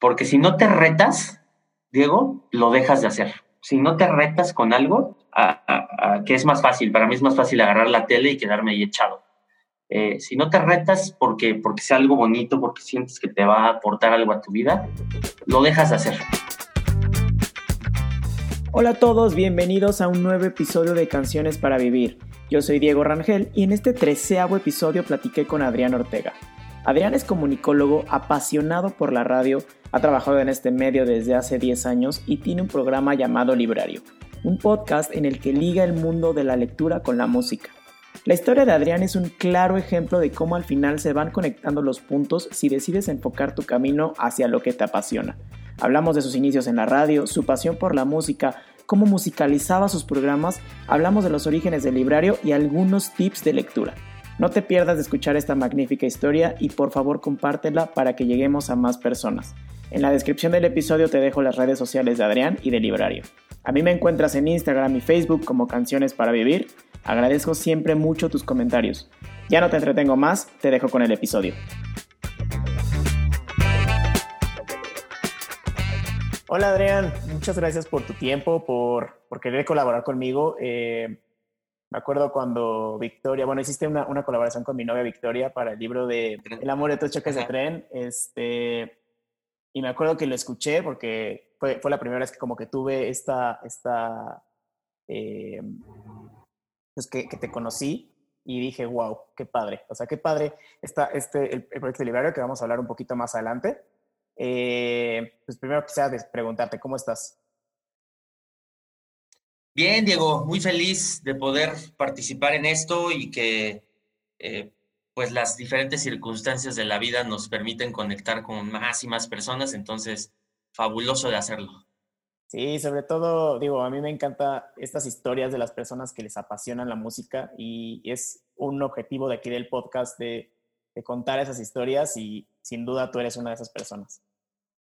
Porque si no te retas, Diego, lo dejas de hacer. Si no te retas con algo, a, que es más fácil, para mí es más fácil agarrar la tele y quedarme ahí echado. Eh, si no te retas porque, porque sea algo bonito, porque sientes que te va a aportar algo a tu vida, lo dejas de hacer. Hola a todos, bienvenidos a un nuevo episodio de Canciones para Vivir. Yo soy Diego Rangel y en este treceavo episodio platiqué con Adrián Ortega. Adrián es comunicólogo apasionado por la radio, ha trabajado en este medio desde hace 10 años y tiene un programa llamado Librario, un podcast en el que liga el mundo de la lectura con la música. La historia de Adrián es un claro ejemplo de cómo al final se van conectando los puntos si decides enfocar tu camino hacia lo que te apasiona. Hablamos de sus inicios en la radio, su pasión por la música, cómo musicalizaba sus programas, hablamos de los orígenes del librario y algunos tips de lectura. No te pierdas de escuchar esta magnífica historia y por favor compártela para que lleguemos a más personas. En la descripción del episodio te dejo las redes sociales de Adrián y de Librario. A mí me encuentras en Instagram y Facebook como Canciones para Vivir. Agradezco siempre mucho tus comentarios. Ya no te entretengo más, te dejo con el episodio. Hola Adrián, muchas gracias por tu tiempo, por, por querer colaborar conmigo. Eh, me acuerdo cuando Victoria, bueno, hiciste una, una, colaboración con mi novia Victoria para el libro de El amor de tus choques de tren. Este, y me acuerdo que lo escuché porque fue, fue la primera vez que como que tuve esta, esta eh, pues que, que, te conocí y dije, wow, qué padre. O sea, qué padre está este, el, proyecto librario que vamos a hablar un poquito más adelante. Eh, pues primero quisiera preguntarte, ¿cómo estás? Bien, Diego, muy feliz de poder participar en esto y que eh, pues las diferentes circunstancias de la vida nos permiten conectar con más y más personas, entonces fabuloso de hacerlo. Sí, sobre todo, digo, a mí me encanta estas historias de las personas que les apasionan la música y es un objetivo de aquí del podcast de, de contar esas historias y sin duda tú eres una de esas personas.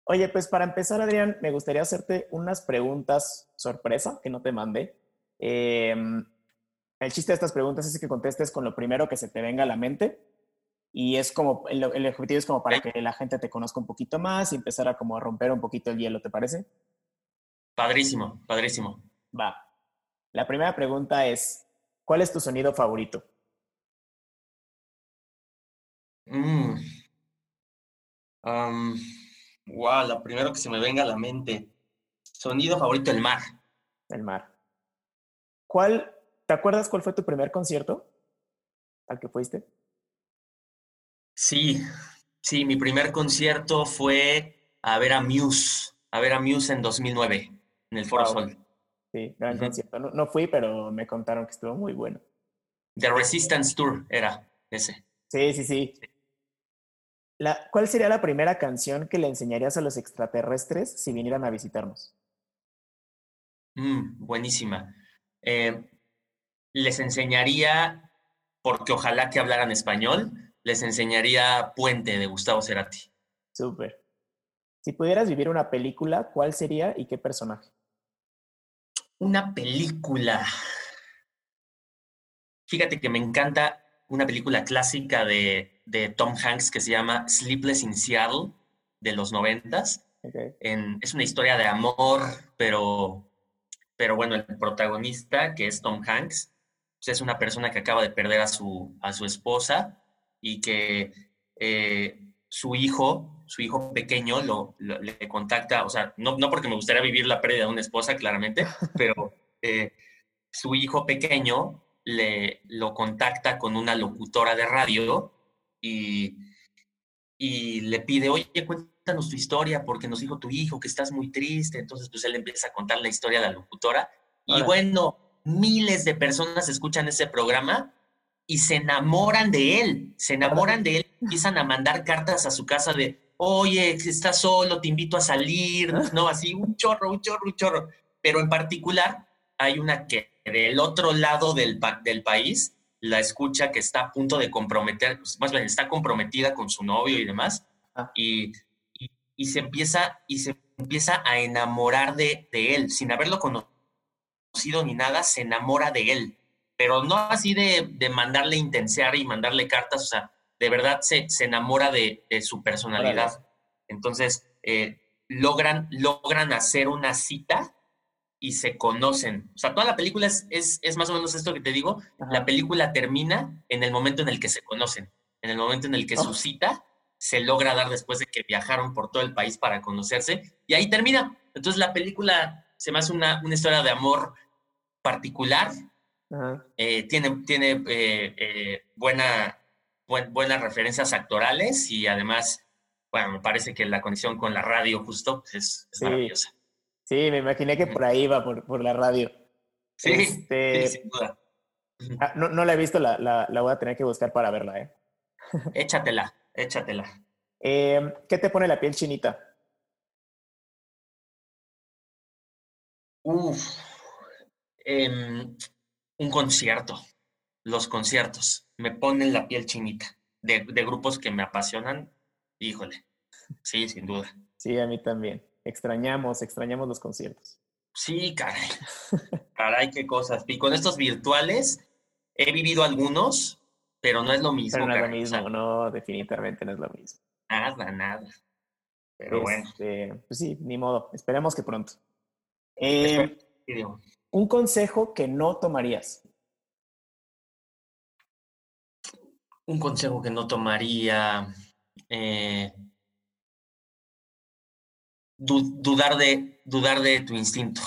Oye, pues para empezar, Adrián, me gustaría hacerte unas preguntas sorpresa que no te mandé. Em, el chiste de estas preguntas es que contestes con lo primero que se te venga a la mente. Y es como, el, objetivo es como para que la gente te conozca un poquito más y empezar a como a romper un poquito el hielo, ¿te parece? Padrísimo, padrísimo. Va. La primera pregunta es, ¿cuál es tu sonido favorito? Mm. Wow, lo primero que se me venga a la mente. Sonido favorito, el mar. El mar. ¿Cuál, te acuerdas cuál fue tu primer concierto al que fuiste? Sí, sí, mi primer concierto fue a ver a Muse, a ver a Muse en 2009, en el Foro Sol. Sí, gran concierto. No, no, fui, pero me contaron que estuvo muy bueno. The Resistance Tour era ese. Sí, sí, sí. ¿Cuál sería la primera canción que le enseñarías a los extraterrestres si vinieran a visitarnos? Mm, buenísima. Eh, les enseñaría, porque ojalá que hablaran español, les enseñaría Puente de Gustavo Cerati. Súper. Si pudieras vivir una película, ¿cuál sería y qué personaje? Una película. Fíjate que me encanta una película clásica de, de Tom Hanks que se llama Sleepless in Seattle, de los noventas. es una historia de amor, pero, pero bueno, el protagonista, que es Tom Hanks, pues es una persona que acaba de perder a su, a su esposa y que eh, su hijo, su hijo pequeño, lo, le contacta, o sea, no, no porque me gustaría vivir la pérdida de una esposa, claramente, pero eh, su hijo pequeño le, lo contacta con una locutora de radio y, y le pide, oye, cuéntanos tu historia porque nos dijo tu hijo que estás muy triste. Entonces, pues él empieza a contar la historia de la locutora. Y bueno, miles de personas escuchan ese programa y se enamoran de él, se enamoran de él, empiezan a mandar cartas a su casa de, oye, estás solo, te invito a salir, ¿no? Así, un chorro, un chorro, un chorro. Pero en particular, hay una que del otro lado del, del país la escucha que está a punto de comprometer, pues, más bien está comprometida con su novio y demás, ah. y, y, se empieza, y se empieza a enamorar de, de, él, sin haberlo conocido ni nada, se enamora de él, pero no así de, de mandarle intensear y mandarle cartas, o sea, de verdad se, se enamora de, de su personalidad. Entonces, eh, logran, logran hacer una cita y se conocen. O sea, toda la película es, es, más o menos esto que te digo. La película termina en el momento en el que se conocen, en el momento en el que su oh. cita se logra dar después de que viajaron por todo el país para conocerse y ahí termina. Entonces la película se me hace una, una historia de amor particular. Eh, tiene tiene eh, eh, buena, buenas referencias actorales y además, bueno, me parece que la conexión con la radio justo es, maravillosa. Sí, me imaginé que por ahí iba, por, por la radio. Sí, este, sin duda. Ah, no, no, la he visto, la, la, la, voy a tener que buscar para verla, ¿eh? Échatela, échatela. Em, ¿Qué te pone la piel chinita? Uf, em, un concierto, los conciertos, me ponen la piel chinita. De, de grupos que me apasionan, híjole, sí, sin duda. Sí, a mí también. Extrañamos, extrañamos los conciertos. Sí, caray. Caray, qué cosas. Y con estos virtuales he vivido algunos, pero no es lo mismo. Pero no es lo mismo, no, definitivamente no es lo mismo. Nada, nada. Pero bueno. Este, pues sí, ni modo. Esperemos que pronto. Eh, un consejo que no tomarías. Un consejo que no tomaría. Eh, dudar, de, dudar de tu instinto,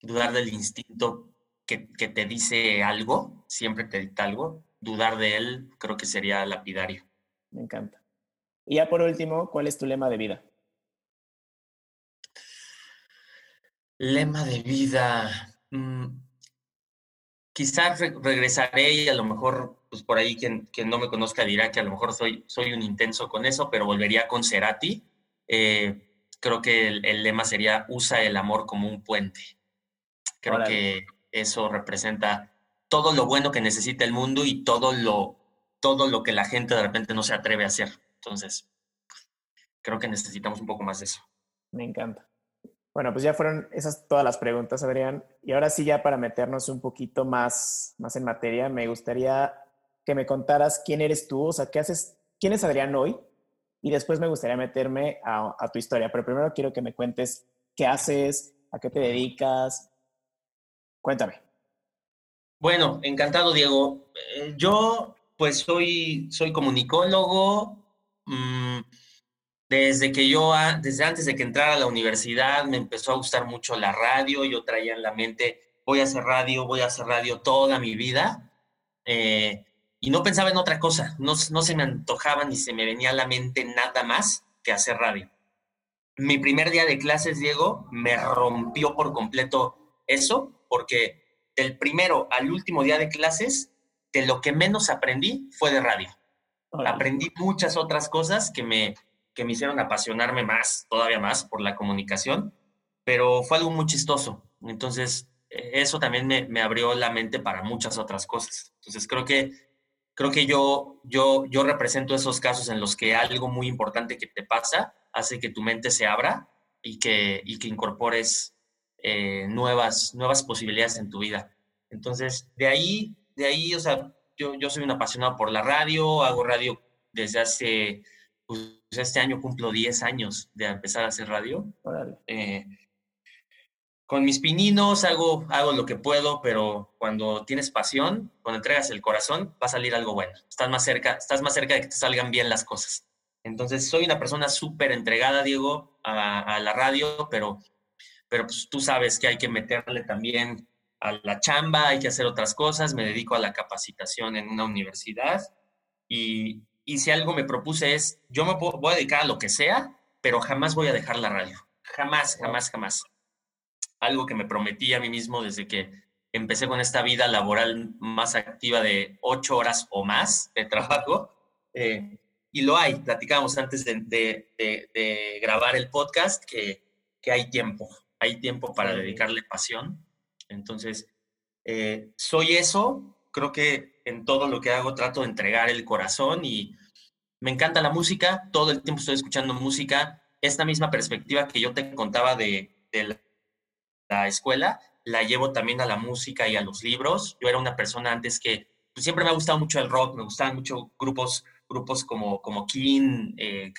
dudar del instinto que, que, te dice algo, siempre te dicta algo, dudar de él creo que sería lapidario. Me encanta. Y ya por último, ¿cuál es tu lema de vida? Lema de vida. Mm, quizás regresaré y a lo mejor, pues por ahí quien, quien, no me conozca dirá que a lo mejor soy, soy un intenso con eso, pero volvería con Cerati. Eh, creo que el, lema sería usa el amor como un puente. Creo que eso representa todo lo bueno que necesita el mundo y todo lo, todo lo que la gente de repente no se atreve a hacer. Entonces, creo que necesitamos un poco más de eso. Me encanta. Bueno, pues ya fueron esas todas las preguntas, Adrián. Y ahora sí, ya para meternos un poquito más, más en materia, me gustaría que me contaras quién eres tú, o sea, qué haces, quién es Adrián hoy y después me gustaría meterme a, tu historia. Pero primero quiero que me cuentes qué haces, a qué te dedicas. Cuéntame. Bueno, encantado, Diego. Eh, yo, pues, soy, soy comunicólogo. Mm, desde que yo, desde antes de que entrara a la universidad, me empezó a gustar mucho la radio. Yo traía en la mente, voy a hacer radio, voy a hacer radio toda mi vida. Eh, y no pensaba en otra cosa, no, no se me antojaba ni se me venía a la mente nada más que hacer radio. Mi primer día de clases, Diego, me rompió por completo eso, porque del primero al último día de clases, de lo que menos aprendí fue de radio. Aprendí muchas otras cosas que me, que me hicieron apasionarme más, todavía más, por la comunicación, pero fue algo muy chistoso. Entonces, e, eso también me, me abrió la mente para muchas otras cosas. Entonces, creo que creo que yo, yo, yo represento esos casos en los que algo muy importante que te pasa hace que tu mente se abra y que, y que incorpores eh, nuevas, nuevas posibilidades en tu vida. Entonces, de ahí, de ahí, o sea, yo, yo soy un apasionado por la radio, hago radio desde hace, pues este año cumplo 10 años de empezar a hacer radio. Eh, con mis pininos hago, hago lo que puedo, pero cuando tienes pasión, cuando entregas el corazón, va a salir algo bueno. Estás más cerca, estás más cerca de que te salgan bien las cosas. Entonces, soy una persona súper entregada, Diego, a, la radio, pero, pero pues, tú sabes que hay que meterle también a la chamba, hay que hacer otras cosas. Me dedico a la capacitación en una universidad y, y si algo me propuse es, yo me voy a dedicar a lo que sea, pero jamás voy a dejar la radio. Jamás, jamás, jamás algo que me prometí a mí mismo desde que empecé con esta vida laboral más activa de ocho horas o más de trabajo. Eh, y lo hay, platicábamos antes de, grabar el podcast que, que, hay tiempo, hay tiempo para dedicarle pasión. Entonces, eh, soy eso, creo que en todo lo que hago trato de entregar el corazón y me encanta la música, todo el tiempo estoy escuchando música. Esta misma perspectiva que yo te contaba de, de la escuela, la llevo también a la música y a los libros. Yo era una persona antes que pues, siempre me ha gustado mucho el rock, me gustaban mucho grupos grupos como, como King, eh,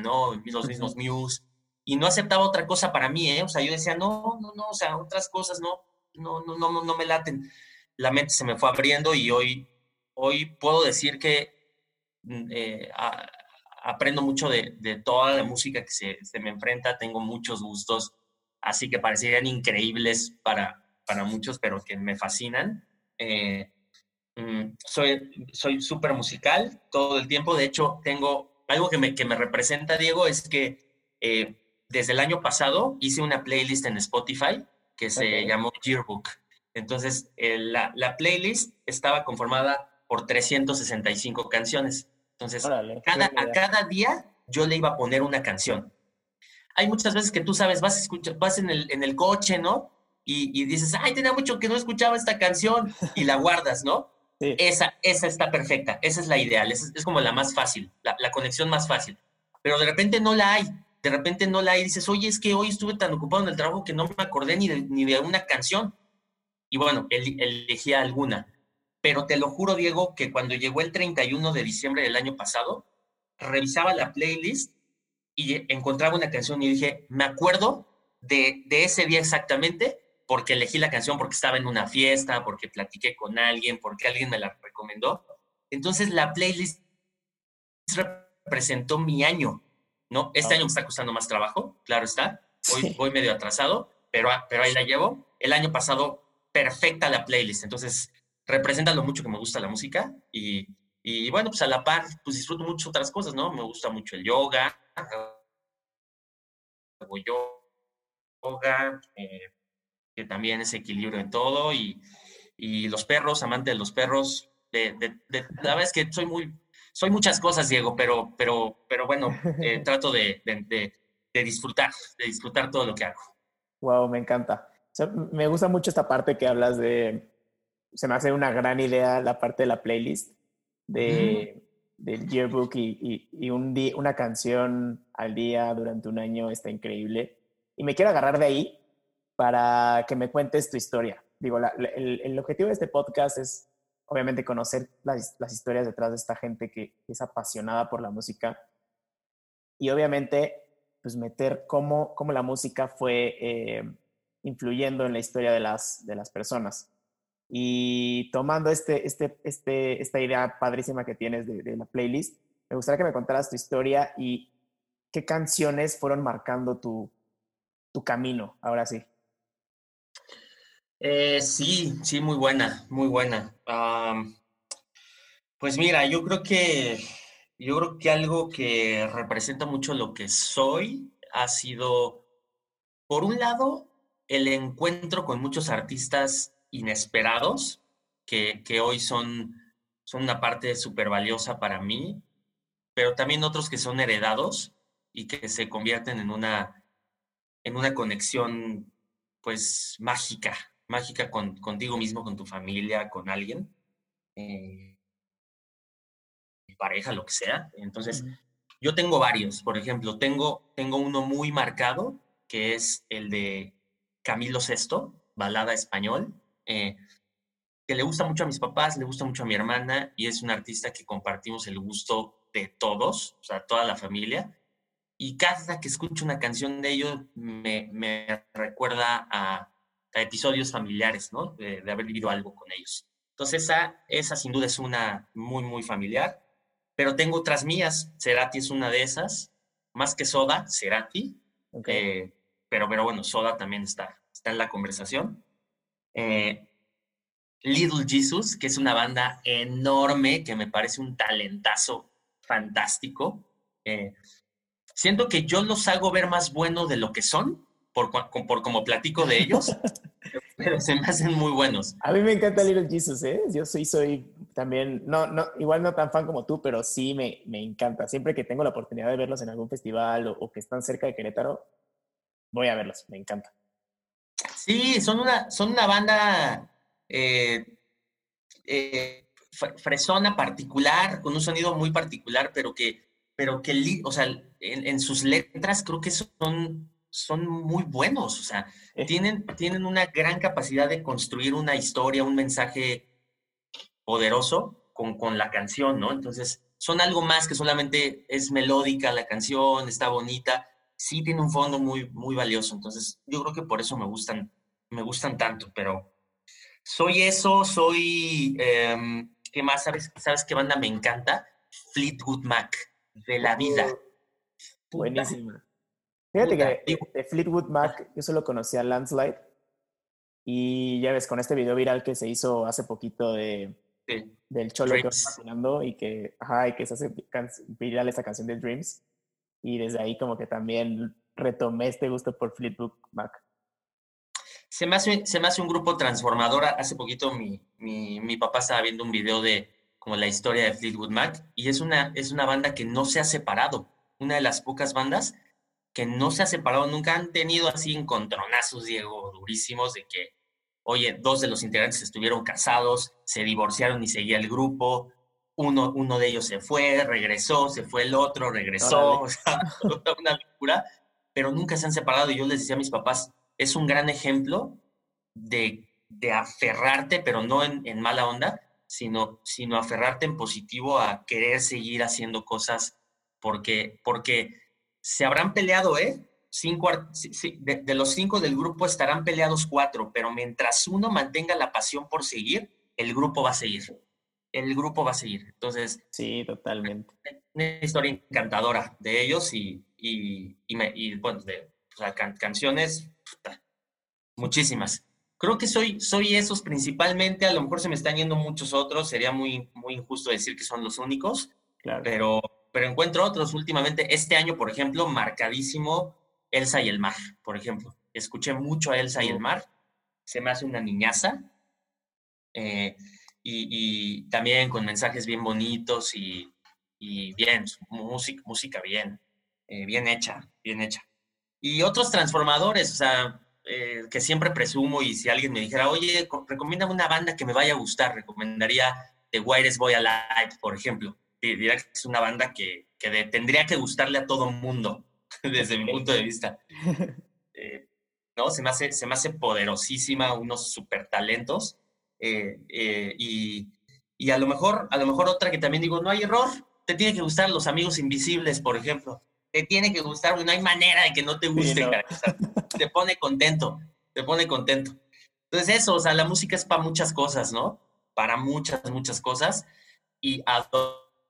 ¿no? Los mismos Muse. Y no aceptaba otra cosa para mí, ¿eh? O sea, yo decía, no, no, no, o sea, otras cosas no, no, no, no, no me laten. La mente se me fue abriendo y hoy, hoy puedo decir que mm, eh, aprendo mucho de, de, toda la música que se, se, me enfrenta, tengo muchos gustos, así que parecerían increíbles para, para muchos, pero que me fascinan. Eh, mm, soy soy súper musical todo el tiempo, de hecho tengo algo que me, que me representa, Diego, es que eh, desde el año pasado hice una playlist en Spotify que se llamó Yearbook. Entonces, la, la, playlist estaba conformada por 365 canciones. Entonces, cada, a cada día yo le iba a poner una canción. Hay muchas veces que tú sabes, vas, a escuchar, vas en, el, en el coche, ¿no? Y, y, dices, ay, tenía mucho que no escuchaba esta canción y la guardas, ¿no? Esa, esa está perfecta, esa es la ideal, es, es como la más fácil, la, la, conexión más fácil. Pero de repente no la hay, de repente no la hay dices, oye, es que hoy estuve tan ocupado en el trabajo que no me acordé ni de, ni de una canción. Y bueno, elegí alguna. Pero te lo juro, Diego, que cuando llegó el 31 de diciembre del año pasado, revisaba la playlist y encontraba una canción y dije, me acuerdo de, de ese día exactamente porque elegí la canción porque estaba en una fiesta, porque platiqué con alguien, porque alguien me la recomendó. Entonces la playlist representó mi año, ¿no? Este año me está costando más trabajo, claro está. Hoy voy medio atrasado, pero, pero ahí la llevo. El año pasado, perfecta la playlist. Entonces, representa lo mucho que me gusta la música y, y bueno, pues a la par, pues disfruto mucho otras cosas, ¿no? Me gusta mucho el yoga, hago yoga, eh, que también es equilibrio en todo y, y los perros, amante de los perros, de, de, de, la verdad es que soy muy, soy muchas cosas, Diego, pero, pero, pero bueno, eh, trato de, de, disfrutar, de disfrutar todo lo que hago. Wow, me encanta. Me gusta mucho esta parte que hablas de, se me hace una gran idea la parte de la playlist de, del yearbook y, y, y un día, una canción al día durante un año está increíble. Y me quiero agarrar de ahí para que me cuentes tu historia. Digo, la, el, el, objetivo de este podcast es obviamente conocer las, las, historias detrás de esta gente que, es apasionada por la música y obviamente pues meter cómo, cómo la música fue eh, influyendo en la historia de las, de las personas. Y tomando este, este, este, esta idea padrísima que tienes de, de la playlist, me gustaría que me contaras tu historia y qué canciones fueron marcando tu, tu camino, ahora sí. Eh, sí, sí, muy buena, muy buena. pues mira, yo creo que yo creo que algo que representa mucho lo que soy ha sido, por un lado, el encuentro con muchos artistas inesperados que, que hoy son, son una parte súper valiosa para mí, pero también otros que son heredados y que se convierten en una, en una conexión pues mágica, mágica con, contigo mismo, con tu familia, con alguien, eh, pareja, lo que sea. Entonces, yo tengo varios, por ejemplo, tengo, tengo uno muy marcado, que es el de Camilo VI, balada español, eh, que le gusta mucho a mis papás, le gusta mucho a mi hermana y es un artista que compartimos el gusto de todos, o sea, toda la familia. Y cada que escucho una canción de ellos me, me recuerda a, a episodios familiares, ¿no? De, de, haber vivido algo con ellos. Entonces, esa, esa sin duda es una muy, muy familiar. Pero tengo otras mías. Cerati es una de esas. Más que Soda, Cerati. Okay. Eh, pero, pero bueno, Soda también está, está en la conversación. Eh, Little Jesus, que es una banda enorme, que me parece un talentazo fantástico. Eh, siento que yo los hago ver más buenos de lo que son, por, por como platico de ellos, pero se me hacen muy buenos. A mí me encanta Little Jesus, ¿eh? Yo soy, soy también, no, no, igual no tan fan como tú, pero sí me, me encanta. Siempre que tengo la oportunidad de verlos en algún festival o, o que están cerca de Querétaro, voy a verlos, me encanta. Sí, son una, son una banda eh, eh, fresona particular, con un sonido muy particular, pero que, pero que, o sea, en, en sus letras creo que son son muy buenos, o sea, tienen, tienen una gran capacidad de construir una historia, un mensaje poderoso con, con la canción, ¿no? Entonces, son algo más que solamente es melódica la canción, está bonita, sí tiene un fondo muy, muy valioso. Entonces, yo creo que por eso me gustan, me gustan tanto, pero soy eso, soy, em, ¿qué más? ¿Sabes, ¿Sabes qué banda me encanta? Fleetwood Mac, de la vida. Buenísima. Fíjate que de Fleetwood Mac yo solo conocía Landslide y ya ves, con este video viral que se hizo hace poquito de, del Cholo que va patinando y que, ajá, y que se hace viral esa canción de Dreams. Y desde ahí como que también retomé este gusto por Fleetwood Mac. Se me hace, se me hace un grupo transformador. Hace poquito mi, mi, mi papá estaba viendo un video de como la historia de Fleetwood Mac y es una, es una banda que no se ha separado. Una de las pocas bandas que no se ha separado, nunca han tenido así encontronazos, Diego, durísimos, de que, oye, dos de los integrantes estuvieron casados, se divorciaron y seguía el grupo, uno, uno de ellos se fue, regresó, se fue el otro, regresó, o sea, una locura, pero nunca se han separado y yo les decía a mis papás, es un gran ejemplo de, de aferrarte, pero no en, en mala onda, sino, sino aferrarte en positivo a querer seguir haciendo cosas porque, porque se habrán peleado, ¿eh? Cinco, de, los cinco del grupo estarán peleados cuatro, pero mientras uno mantenga la pasión por seguir, el grupo va a seguir. El grupo va a seguir. Entonces. Sí, totalmente. Una historia encantadora de ellos y, y, y, bueno, de canciones, muchísimas. Creo que soy, soy esos principalmente, a lo mejor se me están yendo muchos otros, sería muy, muy injusto decir que son los únicos, claro. pero pero encuentro otros últimamente. Este año, por ejemplo, marcadísimo Elsa y el mar, por ejemplo. Escuché mucho a Elsa y el mar. Se me hace una niñaza. Eh, y, también con mensajes bien bonitos y, bien, música, música bien, eh, bien hecha, bien hecha. Y otros transformadores, o sea, eh, que siempre presumo y si alguien me dijera, oye, recomienda una banda que me vaya a gustar, recomendaría The Wireless Boy Alive, por ejemplo diría que es una banda que, que tendría que gustarle a todo mundo, desde mi punto de vista. Eh, ¿no? Se me, hace, se me hace poderosísima, unos super talentos. Eh, eh, y, y, a lo mejor, a lo mejor otra que también digo, no hay error, te tiene que gustar Los Amigos Invisibles, por ejemplo. Te tiene que gustar, no hay manera de que no te guste, te pone contento, te pone contento. Entonces eso, o sea, la música es para muchas cosas, ¿no? Para muchas, muchas cosas. Y a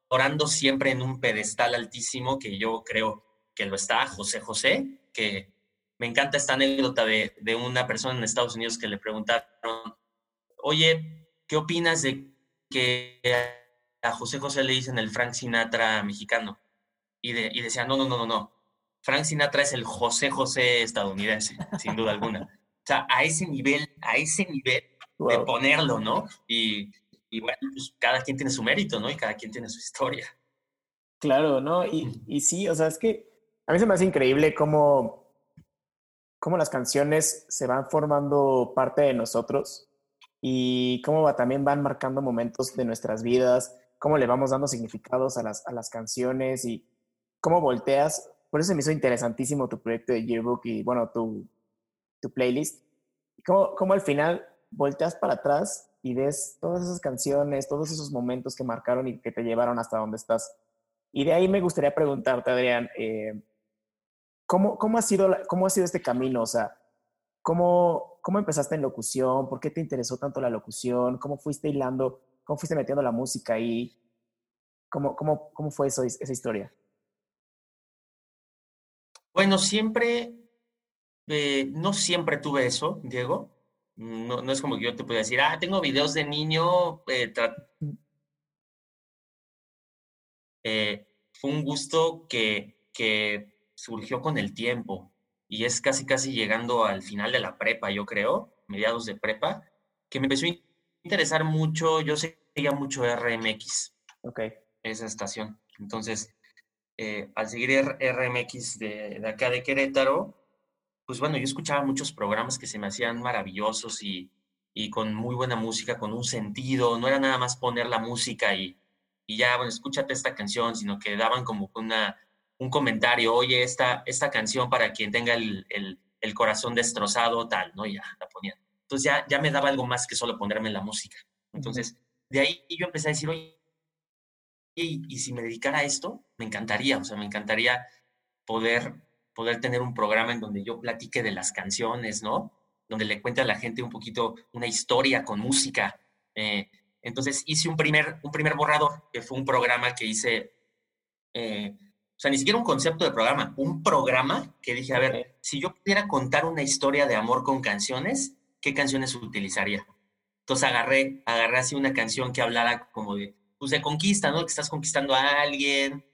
orando siempre en un pedestal altísimo que yo creo que lo está, José José, que me encanta esta anécdota de, de una persona en Estados Unidos que le preguntaron, oye, ¿qué opinas de que a José José le dicen el Frank Sinatra mexicano? Y, de, y decía, no, no, no, no, no. Frank Sinatra es el José José estadounidense, sin duda alguna. O sea, a ese nivel, a ese nivel de ponerlo, ¿no? Y, y bueno, pues cada quien tiene su mérito, ¿no? Y cada quien tiene su historia. Claro, ¿no? Y, y sí, o sea, es que a mí se me hace increíble cómo, cómo las canciones se van formando parte de nosotros y cómo también van marcando momentos de nuestras vidas, cómo le vamos dando significados a las, a las canciones y cómo volteas. Por eso me hizo interesantísimo tu proyecto de Yearbook y, bueno, tu, tu playlist. Cómo, cómo al final volteas para atrás y ves todas esas canciones, todos esos momentos que marcaron y que te llevaron hasta donde estás. Y de ahí me gustaría preguntarte, Adrián, eh, ¿cómo, cómo, ha sido ¿cómo ha sido este camino? O sea, ¿cómo, ¿cómo empezaste en locución? ¿Por qué te interesó tanto la locución? ¿Cómo fuiste hilando? ¿Cómo fuiste metiendo la música ahí? ¿Cómo, cómo, cómo fue eso, esa historia? Bueno, siempre, eh, no siempre tuve eso, Diego. No, no, es como que yo te pueda decir, ah, tengo videos de niño. Eh, eh, fue un gusto que, que surgió con el tiempo y es casi, casi llegando al final de la prepa, yo creo, mediados de prepa, que me empezó a interesar mucho. Yo seguía mucho RMX. Ok. Esa estación. Entonces, eh, al seguir RMX de, de acá de Querétaro, pues bueno, yo escuchaba muchos programas que se me hacían maravillosos y, y con muy buena música, con un sentido. No era nada más poner la música y, y ya, bueno, escúchate esta canción, sino que daban como una, un comentario, oye, esta, esta canción para quien tenga el, el, el corazón destrozado, tal, ¿no? ya la ponían. Entonces ya, ya me daba algo más que solo ponerme la música. Entonces, de ahí yo empecé a decir, oye, y, si me dedicara a esto, me encantaría, o sea, me encantaría poder, poder tener un programa en donde yo platique de las canciones, ¿no? Donde le cuente a la gente un poquito una historia con música. Eh, entonces hice un primer, un primer borrador, que fue un programa que hice, eh, sea, ni siquiera un concepto de programa, un programa que dije, a ver, si yo pudiera contar una historia de amor con canciones, ¿qué canciones utilizaría? Entonces agarré, agarré así una canción que hablara como de, pues de conquista, ¿no? Que estás conquistando a alguien,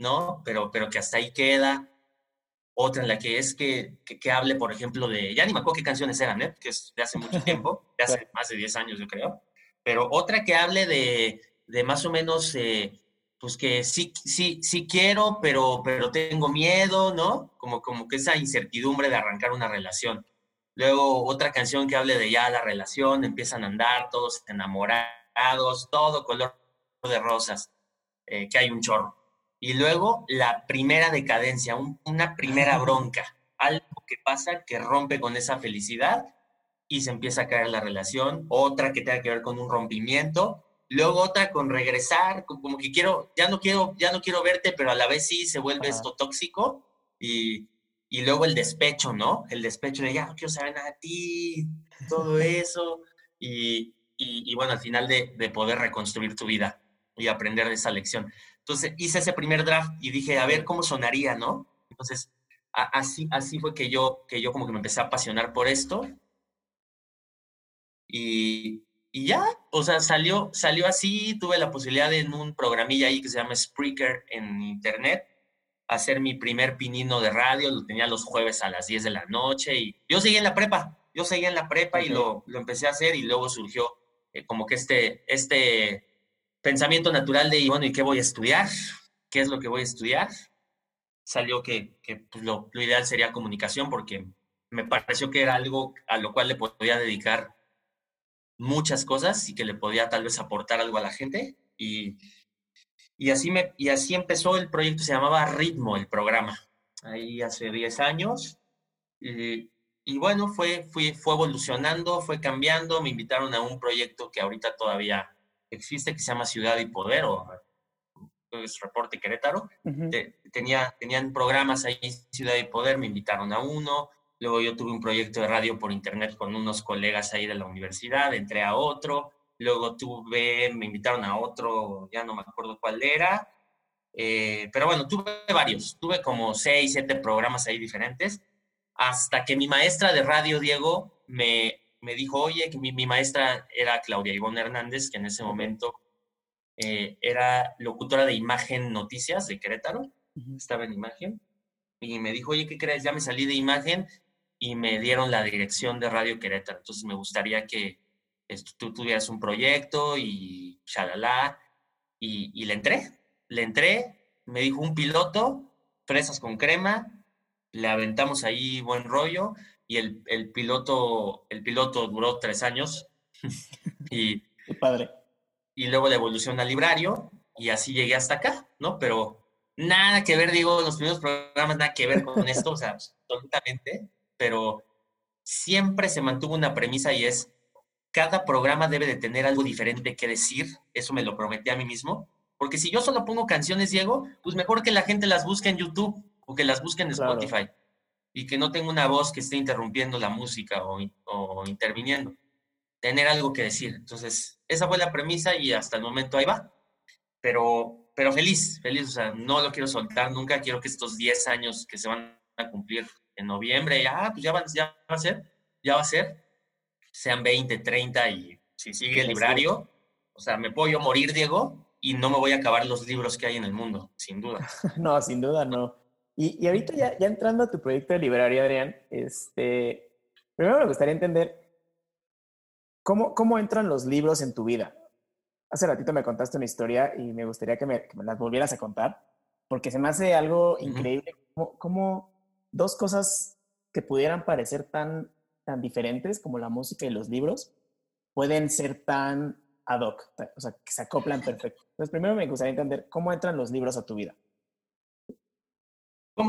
¿no? Pero, pero que hasta ahí queda. Otra en la que es que, que, hable, por ejemplo, de, ya ni me acuerdo qué canciones eran, ¿eh? Que es de hace mucho tiempo, de hace más de 10 años, yo creo. Pero otra que hable de, de más o menos, eh, pues que sí, sí, sí quiero, pero, pero tengo miedo, ¿no? Como, como que esa incertidumbre de arrancar una relación. Luego otra canción que hable de ya la relación, empiezan a andar todos enamorados, todo color de rosas, eh, que hay un chorro. Y luego la primera decadencia, una primera bronca, algo que pasa que rompe con esa felicidad y se empieza a caer la relación, otra que tenga que ver con un rompimiento, luego otra con regresar, como que quiero, ya no quiero, ya no quiero verte, pero a la vez sí se vuelve esto tóxico y y luego el despecho, ¿no? El despecho de ya no quiero saber nada de ti, todo eso. Y, y, bueno, al final de, de, poder reconstruir tu vida y aprender de esa lección. Entonces hice ese primer draft y dije, a ver cómo sonaría, ¿no? Entonces, así, así fue que yo, que yo como que me empecé a apasionar por esto. Y, y ya, o sea, salió, salió así, tuve la posibilidad de en un programilla ahí que se llama Spreaker en internet, hacer mi primer pinino de radio, lo tenía los jueves a las 10 de la noche y yo seguía en la prepa, yo seguía en la prepa y lo, lo, empecé a hacer y luego surgió eh, como que este, este pensamiento natural de, bueno, ¿y qué voy a estudiar? ¿Qué es lo que voy a estudiar? Salió que, que pues, lo, lo, ideal sería comunicación porque me pareció que era algo a lo cual le podía dedicar muchas cosas y que le podía tal vez aportar algo a la gente y y así, me, y así empezó el proyecto, se llamaba Ritmo, el programa, ahí hace 10 años. Y, y bueno, fue, fue, fue evolucionando, fue cambiando, me invitaron a un proyecto que ahorita todavía existe, que se llama Ciudad y Poder, o es Reporte Querétaro. tenía, tenían programas ahí, Ciudad y Poder, me invitaron a uno. Luego yo tuve un proyecto de radio por internet con unos colegas ahí de la universidad, entré a otro. Luego tuve, me invitaron a otro, ya no me acuerdo cuál era. Eh, pero bueno, tuve varios, tuve como seis, siete programas ahí diferentes, hasta que mi maestra de radio, Diego, me, me dijo, oye, que mi, mi maestra era Claudia Ivonne Hernández, que en ese momento eh, era locutora de Imagen Noticias de Querétaro, estaba en Imagen, y me dijo, oye, ¿qué crees? Ya me salí de Imagen y me dieron la dirección de Radio Querétaro, entonces me gustaría que, tú tuvieras un proyecto y shalala, y, y le entré, le entré, me dijo un piloto, fresas con crema, le aventamos ahí buen rollo, y el, el piloto, el piloto duró tres años, y, padre. y luego la evolución al librario, y así llegué hasta acá, ¿no? Pero nada que ver, digo, los primeros programas, nada que ver con esto, o sea, absolutamente, pero siempre se mantuvo una premisa y es, cada programa debe de tener algo diferente que decir, eso me lo prometí a mí mismo, porque si yo solo pongo canciones, Diego, pues mejor que la gente las busque en YouTube o que las busque en Spotify y que no tenga una voz que esté interrumpiendo la música o, o interviniendo. Tener algo que decir. Entonces, esa fue la premisa y hasta el momento ahí va. Pero, pero feliz, feliz, o sea, no lo quiero soltar nunca, quiero que estos 10 años que se van a cumplir en noviembre, ya, pues ya, ya va a ser, ya va a ser, sean 20, 30 y si sigue el librario, o sea, me puedo yo morir, Diego, y no me voy a acabar los libros que hay en el mundo, sin duda. no, sin duda no. Y, y ahorita ya, ya, entrando a tu proyecto de librario, Adrián, este, primero me gustaría entender cómo, cómo entran los libros en tu vida. Hace ratito me contaste una historia y me gustaría que me, que me las volvieras a contar, porque se me hace algo increíble como, como dos cosas que pudieran parecer tan tan diferentes como la música y los libros pueden ser tan ad hoc, o sea, que se acoplan perfecto. Entonces, primero me gustaría entender cómo entran los libros a tu vida.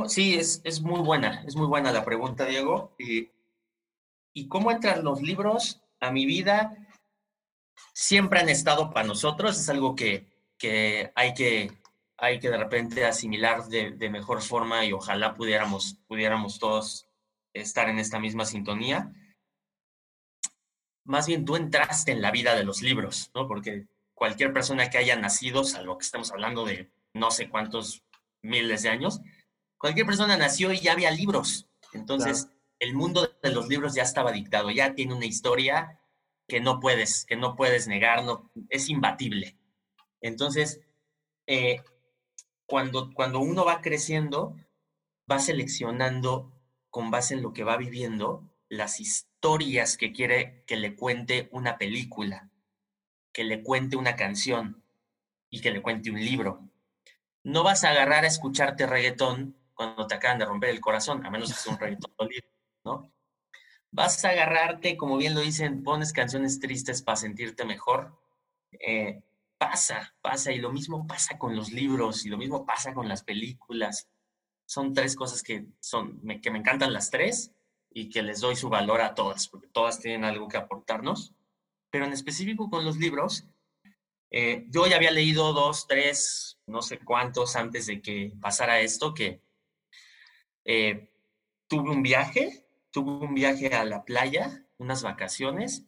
Sí, es, es muy buena, es muy buena la pregunta, Diego. Y, ¿Y cómo entran los libros a mi vida? Siempre han estado para nosotros, es algo que, que hay que, hay que de repente asimilar de, de, mejor forma y ojalá pudiéramos, pudiéramos todos estar en esta misma sintonía. Más bien tú entraste en la vida de los libros, ¿no? Porque cualquier persona que haya nacido, salvo que estemos hablando de no sé cuántos miles de años, cualquier persona nació y ya había libros. Entonces, el mundo de los libros ya estaba dictado, ya tiene una historia que no puedes, que no puedes negar, no, es imbatible. Entonces, eh, cuando, cuando uno va creciendo, va seleccionando con base en lo que va viviendo las historias que quiere que le cuente una película, que le cuente una canción y que le cuente un libro. No vas a agarrar a escucharte reggaetón cuando te acaban de romper el corazón, a menos que sea un reggaetón ¿no? Vas a agarrarte, como bien lo dicen, pones canciones tristes para sentirte mejor. Eh, pasa, pasa, y lo mismo pasa con los libros, y lo mismo pasa con las películas. Son tres cosas que, son, que me encantan las tres y que les doy su valor a todas, porque todas tienen algo que aportarnos. Pero en específico con los libros, eh, yo ya había leído dos, tres, no sé cuántos antes de que pasara esto, que eh, tuve un viaje, tuve un viaje a la playa, unas vacaciones,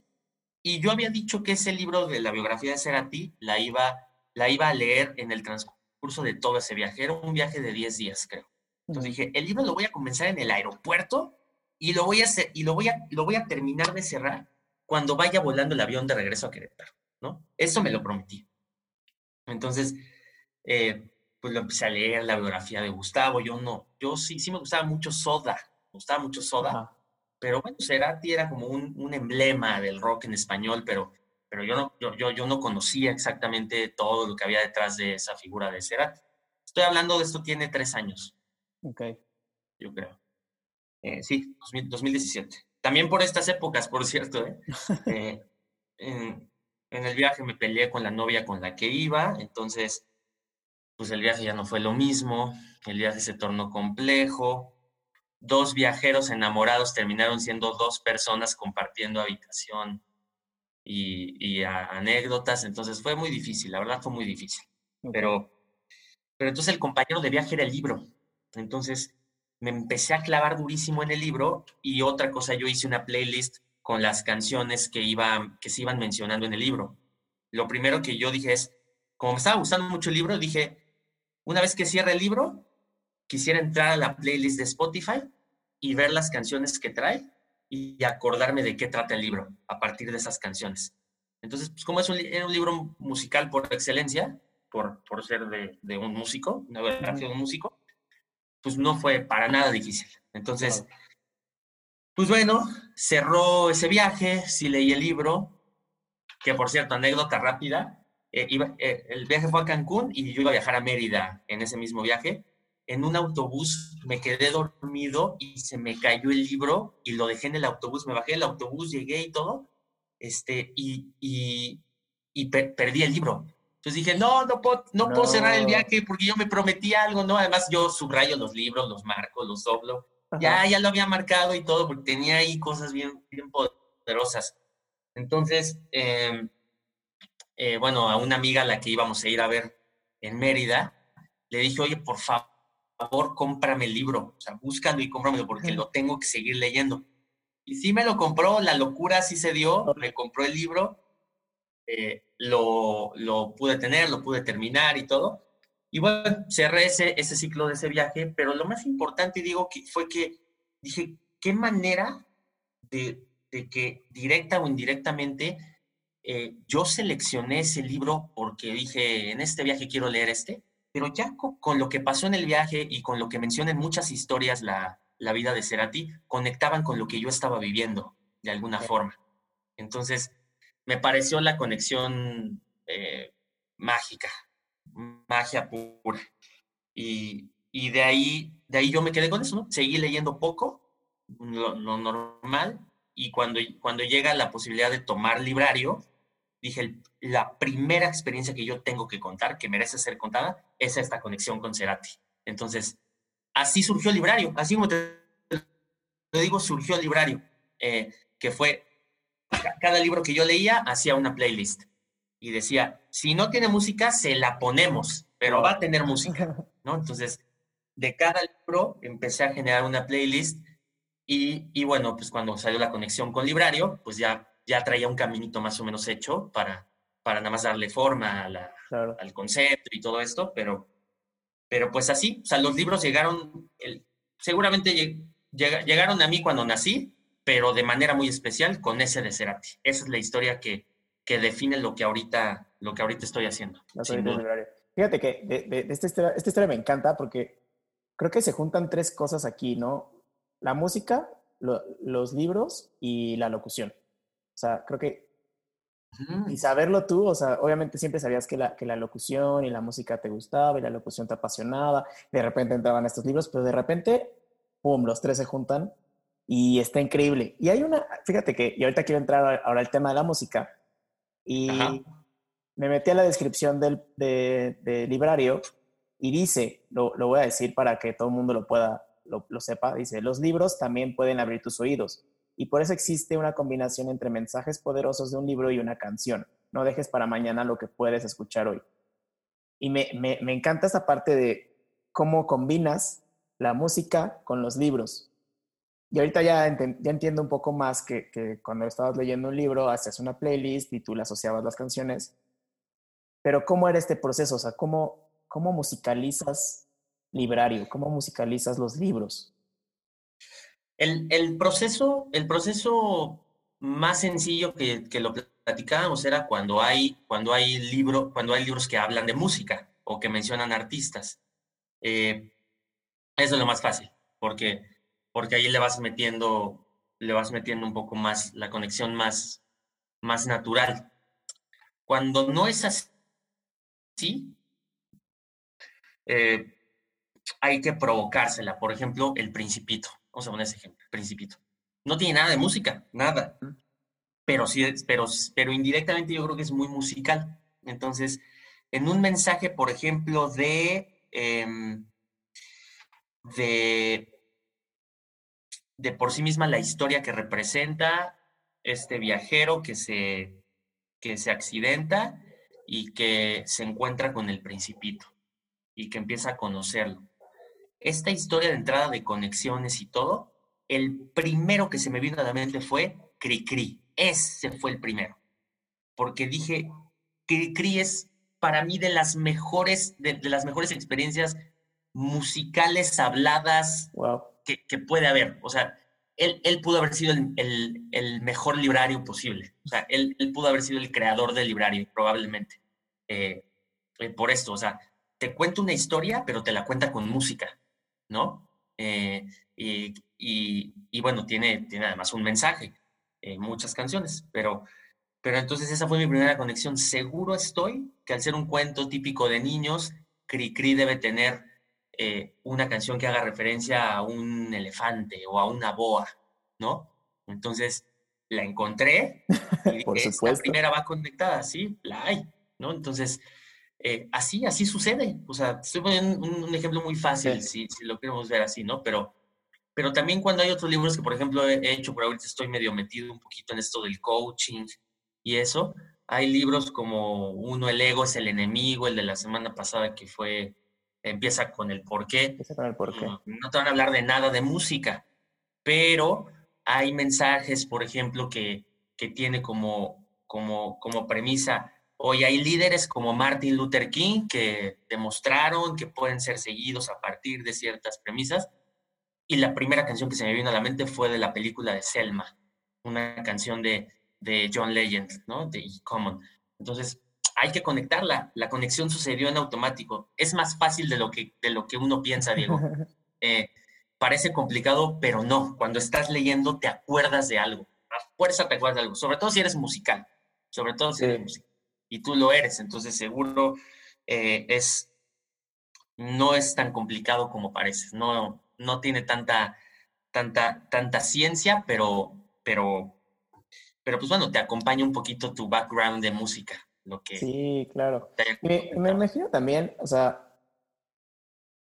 y yo había dicho que ese libro de la biografía de Cerati la iba, la iba a leer en el transcurso de todo ese viaje. Era un viaje de 10 días, creo. Entonces dije, el libro lo voy a comenzar en el aeropuerto y lo voy a, hacer, y lo voy a, lo voy a terminar de cerrar cuando vaya volando el avión de regreso a Querétaro, ¿no? Eso me lo prometí. Entonces, eh, pues lo empecé a leer, la biografía de Gustavo, yo no, yo sí, sí me gustaba mucho Soda, me gustaba mucho Soda, pero bueno, Cerati era como un, un, emblema del rock en español, pero, pero yo, no, yo, yo, yo no conocía exactamente todo lo que había detrás de esa figura de Cerati. Estoy hablando de esto, tiene tres años. Ok. Yo creo. Eh, sí, 2017. También por estas épocas, por cierto. ¿eh? eh en, en el viaje me peleé con la novia con la que iba, entonces pues el viaje ya no fue lo mismo, el viaje se tornó complejo, dos viajeros enamorados terminaron siendo dos personas compartiendo habitación y, anécdotas, entonces fue muy difícil, la verdad fue muy difícil. Pero, pero entonces el compañero de viaje era el libro, entonces me empecé a clavar durísimo en el libro y otra cosa, yo hice una playlist con las canciones que, iba, que se iban mencionando en el libro. Lo primero que yo dije es, como me estaba gustando mucho el libro, dije, una vez que cierre el libro, quisiera entrar a la playlist de Spotify y ver las canciones que trae y acordarme de qué trata el libro a partir de esas canciones. Entonces, pues como es un, un libro musical por excelencia, por, por ser de, de un músico, una biografía de un músico, pues no fue para nada difícil. Entonces, pues bueno, cerró ese viaje, sí leí el libro, que por cierto, anécdota rápida, eh, eh, el viaje fue a Cancún y yo iba a viajar a Mérida en ese mismo viaje. En un autobús me quedé dormido y se me cayó el libro y lo dejé en el autobús. Me bajé del autobús, llegué y todo, este, y, y, perdí el libro. Entonces dije, no, no puedo, no, puedo cerrar el viaje porque yo me prometí algo, ¿no? Además yo subrayo los libros, los marco, los doblo. Ya, ya lo había marcado y todo porque tenía ahí cosas bien, bien poderosas. Entonces, eh, eh, bueno, a una amiga a la que íbamos a ir a ver en Mérida, le dije, oye, por favor, cómprame el libro, o sea, búscalo y cómpramelo porque lo tengo que seguir leyendo. Y sí me lo compró, la locura sí se dio, me compró el libro, eh, lo, lo pude tener, lo pude terminar y todo. Y bueno, cerré ese, ese ciclo de ese viaje, pero lo más importante, digo, que fue que dije, ¿qué manera de, de que directa o indirectamente eh, yo seleccioné ese libro porque dije, en este viaje quiero leer este, pero ya con, lo que pasó en el viaje y con lo que mencionan muchas historias la, la vida de Cerati, conectaban con lo que yo estaba viviendo de alguna forma. Entonces, me pareció la conexión eh, mágica, magia pura. Y, y, de, ahí, de ahí yo me quedé con eso, ¿no? Seguí leyendo poco, lo, lo normal, y cuando, cuando llega la posibilidad de tomar librario, dije, la primera experiencia que yo tengo que contar, que merece ser contada, es esta conexión con Cerati. Entonces, así surgió el librario, así como te, digo, surgió el librario, eh, que fue, cada libro que yo leía hacía una playlist. y decía, si no tiene música, se la ponemos, pero va a tener música, ¿no? Entonces, de cada libro empecé a generar una playlist y, y, bueno, pues cuando salió la conexión con Librario, pues ya, ya traía un caminito más o menos hecho para, para nada más darle forma al concepto y todo esto, pero, pero pues así, o sea, los libros llegaron, el, seguramente llegaron a mí cuando nací, pero de manera muy especial con ese de Cerati. Esa es la historia que, que define lo que ahorita, lo que ahorita estoy haciendo. Fíjate que de, esta, historia, esta historia me encanta porque creo que se juntan tres cosas aquí, ¿no? La música, los libros y la locución. O sea, creo que y saberlo tú, o sea, obviamente siempre sabías que la, que la locución y la música te gustaba y la locución te apasionaba, de repente entraban estos libros, pero de repente, ¡pum!, los tres se juntan y está increíble. Y hay una, fíjate que, y ahorita quiero entrar ahora al tema de la música, y me metí a la descripción del de, librario y dice, lo, lo, voy a decir para que todo el mundo lo pueda, lo, lo sepa, dice, los libros también pueden abrir tus oídos y por eso existe una combinación entre mensajes poderosos de un libro y una canción. No dejes para mañana lo que puedes escuchar hoy. Y me, me, me encanta esa parte de cómo combinas la música con los libros. Y ahorita ya, ya entiendo un poco más que, que, cuando estabas leyendo un libro, haces una playlist y tú le asociabas las canciones. Pero ¿cómo era este proceso? O sea, ¿cómo, cómo musicalizas librario? ¿Cómo musicalizas los libros? El, proceso, el proceso más sencillo que, lo platicábamos era cuando hay, cuando, hay libro, cuando hay libros que hablan de música o que mencionan artistas. Eh, eso es lo más fácil, porque, porque ahí le vas metiendo, le vas metiendo un poco más la conexión más, más natural. Cuando no es así, eh, hay que provocársela. Por ejemplo, el principito. Vamos a poner ese ejemplo, Principito. No tiene nada de música, nada. Pero sí, pero, pero indirectamente yo creo que es muy musical. Entonces, en un mensaje, por ejemplo, de, em, de, de por sí misma la historia que representa este viajero que se, que se accidenta y que se encuentra con el principito y que empieza a conocerlo esta historia de entrada de conexiones y todo, el primero que se me vino a la mente fue Cricri. Ese fue el primero. Porque dije, Cricri es para mí de las mejores, de, las mejores experiencias musicales habladas que, puede haber. O sea, él, él pudo haber sido el, mejor librario posible. O sea, él, pudo haber sido el creador del librario, probablemente. Eh, eh, por esto, o sea, te cuenta una historia, pero te la cuenta con música. ¿No? Eh, y, bueno, tiene, tiene además un mensaje, en muchas canciones, pero, pero entonces esa fue mi primera conexión. Seguro estoy que al ser un cuento típico de niños, Cricri debe tener eh, una canción que haga referencia a un elefante o a una boa, ¿no? Entonces la encontré y Por primera va conectada, sí, la hay, ¿no? Entonces eh, así, así sucede. O sea, estoy poniendo un, ejemplo muy fácil, si, si, lo queremos ver así, ¿no? Pero, pero también cuando hay otros libros que, por ejemplo, he hecho, pero ahorita estoy medio metido un poquito en esto del coaching y eso, hay libros como uno, El ego es el enemigo, el de la semana pasada que fue, empieza con el por qué. Empieza con el por qué. No, te van a hablar de nada de música, pero hay mensajes, por ejemplo, que, que tiene como, como, como premisa Hoy hay líderes como Martin Luther King que demostraron que pueden ser seguidos a partir de ciertas premisas. Y la primera canción que se me vino a la mente fue de la película de Selma, una canción de, de John Legend, ¿no? De E. Common. Entonces, hay que conectarla. La conexión sucedió en automático. Es más fácil de lo que, de lo que uno piensa, Diego. Eh, parece complicado, pero no. Cuando estás leyendo, te acuerdas de algo. A fuerza te acuerdas de algo. Sobre todo si eres musical. Sobre todo si eres musical y tú lo eres, entonces seguro eh, es, no es tan complicado como parece, no, no tiene tanta, tanta, tanta ciencia, pero, pero, pero pues bueno, te acompaña un poquito tu background de música. Lo que sí, claro. Me, me imagino también, o sea,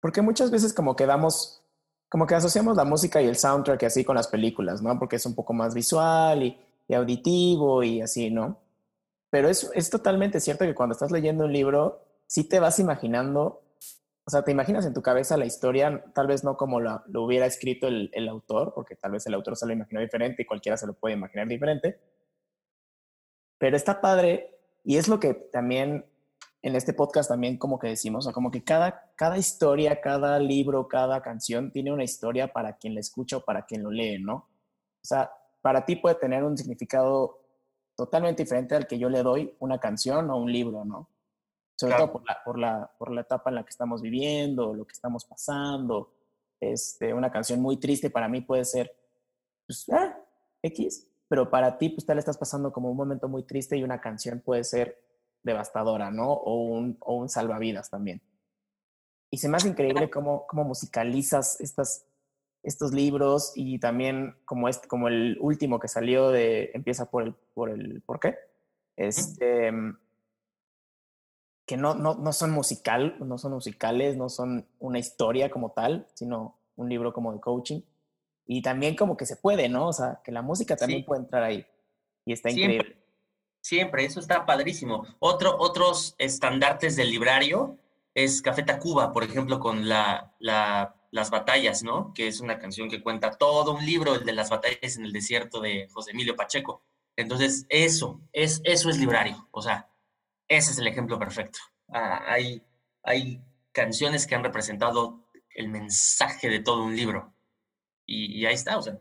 porque muchas veces como que damos, como que asociamos la música y el soundtrack así con las películas, ¿no? Porque es un poco más visual y, y auditivo y así, ¿no? Pero es, es totalmente cierto que cuando estás leyendo un libro, sí te vas imaginando, o sea, te imaginas en tu cabeza la historia, tal vez no como lo, lo hubiera escrito el, el, autor, porque tal vez el autor se lo imaginó diferente y cualquiera se lo puede imaginar diferente, pero está padre y es lo que también en este podcast también como que decimos, o como que cada, cada historia, cada libro, cada canción tiene una historia para quien la escucha o para quien lo lee, ¿no? O sea, para ti puede tener un significado totalmente diferente al que yo le doy una canción o un libro, ¿no? Sobre todo por la, por, la, por la etapa en la que estamos viviendo, lo que estamos pasando. Este, una canción muy triste para mí puede ser, pues, ah, X, pero para ti, pues tal estás pasando como un momento muy triste y una canción puede ser devastadora, ¿no? O un, o un salvavidas también. Y se me hace increíble cómo, cómo musicalizas estas, estos libros y también como, este, como el último que salió de Empieza por el, por el ¿por qué? Este, que no, no, no son musical, no son musicales, no son una historia como tal, sino un libro como de coaching. Y también como que se puede, ¿no? O sea, que la música también puede entrar ahí. Y está increíble. Siempre, eso está padrísimo. Otro, otros estandartes del librario es Café Tacuba, por ejemplo, con la, la, Las Batallas, ¿no? Que es una canción que cuenta todo un libro, el de las batallas en el desierto de José Emilio Pacheco. Entonces, eso, es, eso es librario. O sea, ese es el ejemplo perfecto. Ah, hay, hay canciones que han representado el mensaje de todo un libro. Y, ahí está, o sea,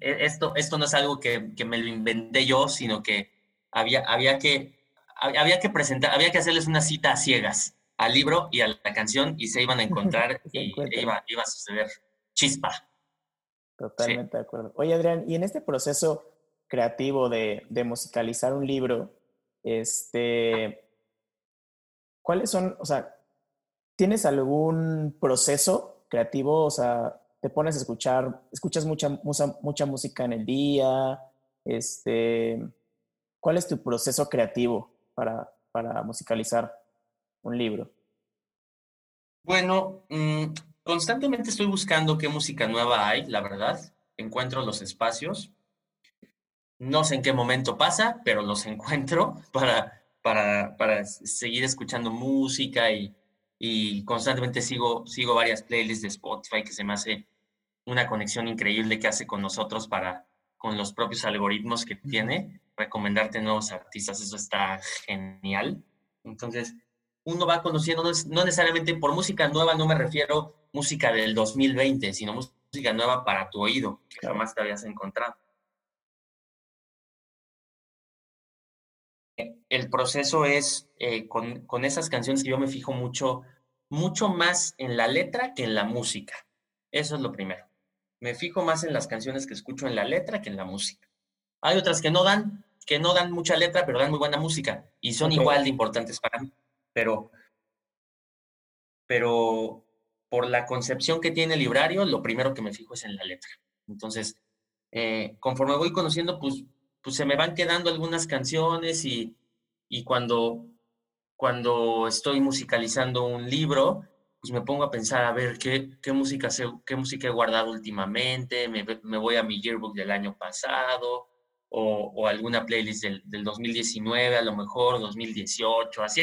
e, esto, esto no es algo que, que, me lo inventé yo, sino que había, había, que había que presentar, había que hacerles una cita a ciegas al libro y a la canción y se iban a encontrar y iba, iba, a suceder chispa. Totalmente de acuerdo. Oye, Adrián, y en este proceso creativo de, de musicalizar un libro, este, ¿cuáles son, o sea, ¿tienes algún proceso creativo? O sea, te pones a escuchar, escuchas mucha, mucha, música en el día, este, ¿cuál es tu proceso creativo para, para musicalizar un libro? Bueno, mm, constantemente estoy buscando qué música nueva hay, la verdad. Encuentro los espacios. No sé en qué momento pasa, pero los encuentro para, para, para seguir escuchando música y, y constantemente sigo, sigo varias playlists de Spotify que se me hace una conexión increíble que hace con nosotros para, con los propios algoritmos que tiene, recomendarte nuevos artistas, eso está genial. Entonces, uno va conociendo, no, necesariamente por música nueva no me refiero música del 2020, sino música nueva para tu oído, que jamás te habías encontrado. El proceso es eh, con, con esas canciones que yo me fijo mucho, mucho más en la letra que en la música. Eso es lo primero me fijo más en las canciones que escucho en la letra que en la música. Hay otras que no dan, que no dan mucha letra, pero dan muy buena música y son igual de importantes para mí. Pero, pero por la concepción que tiene el librario, lo primero que me fijo es en la letra. Entonces, eh, conforme voy conociendo, pues, pues se me van quedando algunas canciones y, y cuando, cuando estoy musicalizando un libro, pues me pongo a pensar a ver qué, qué, música, qué música he guardado últimamente, me, voy a mi yearbook del año pasado o, o alguna playlist del, del, 2019, a lo mejor 2018, así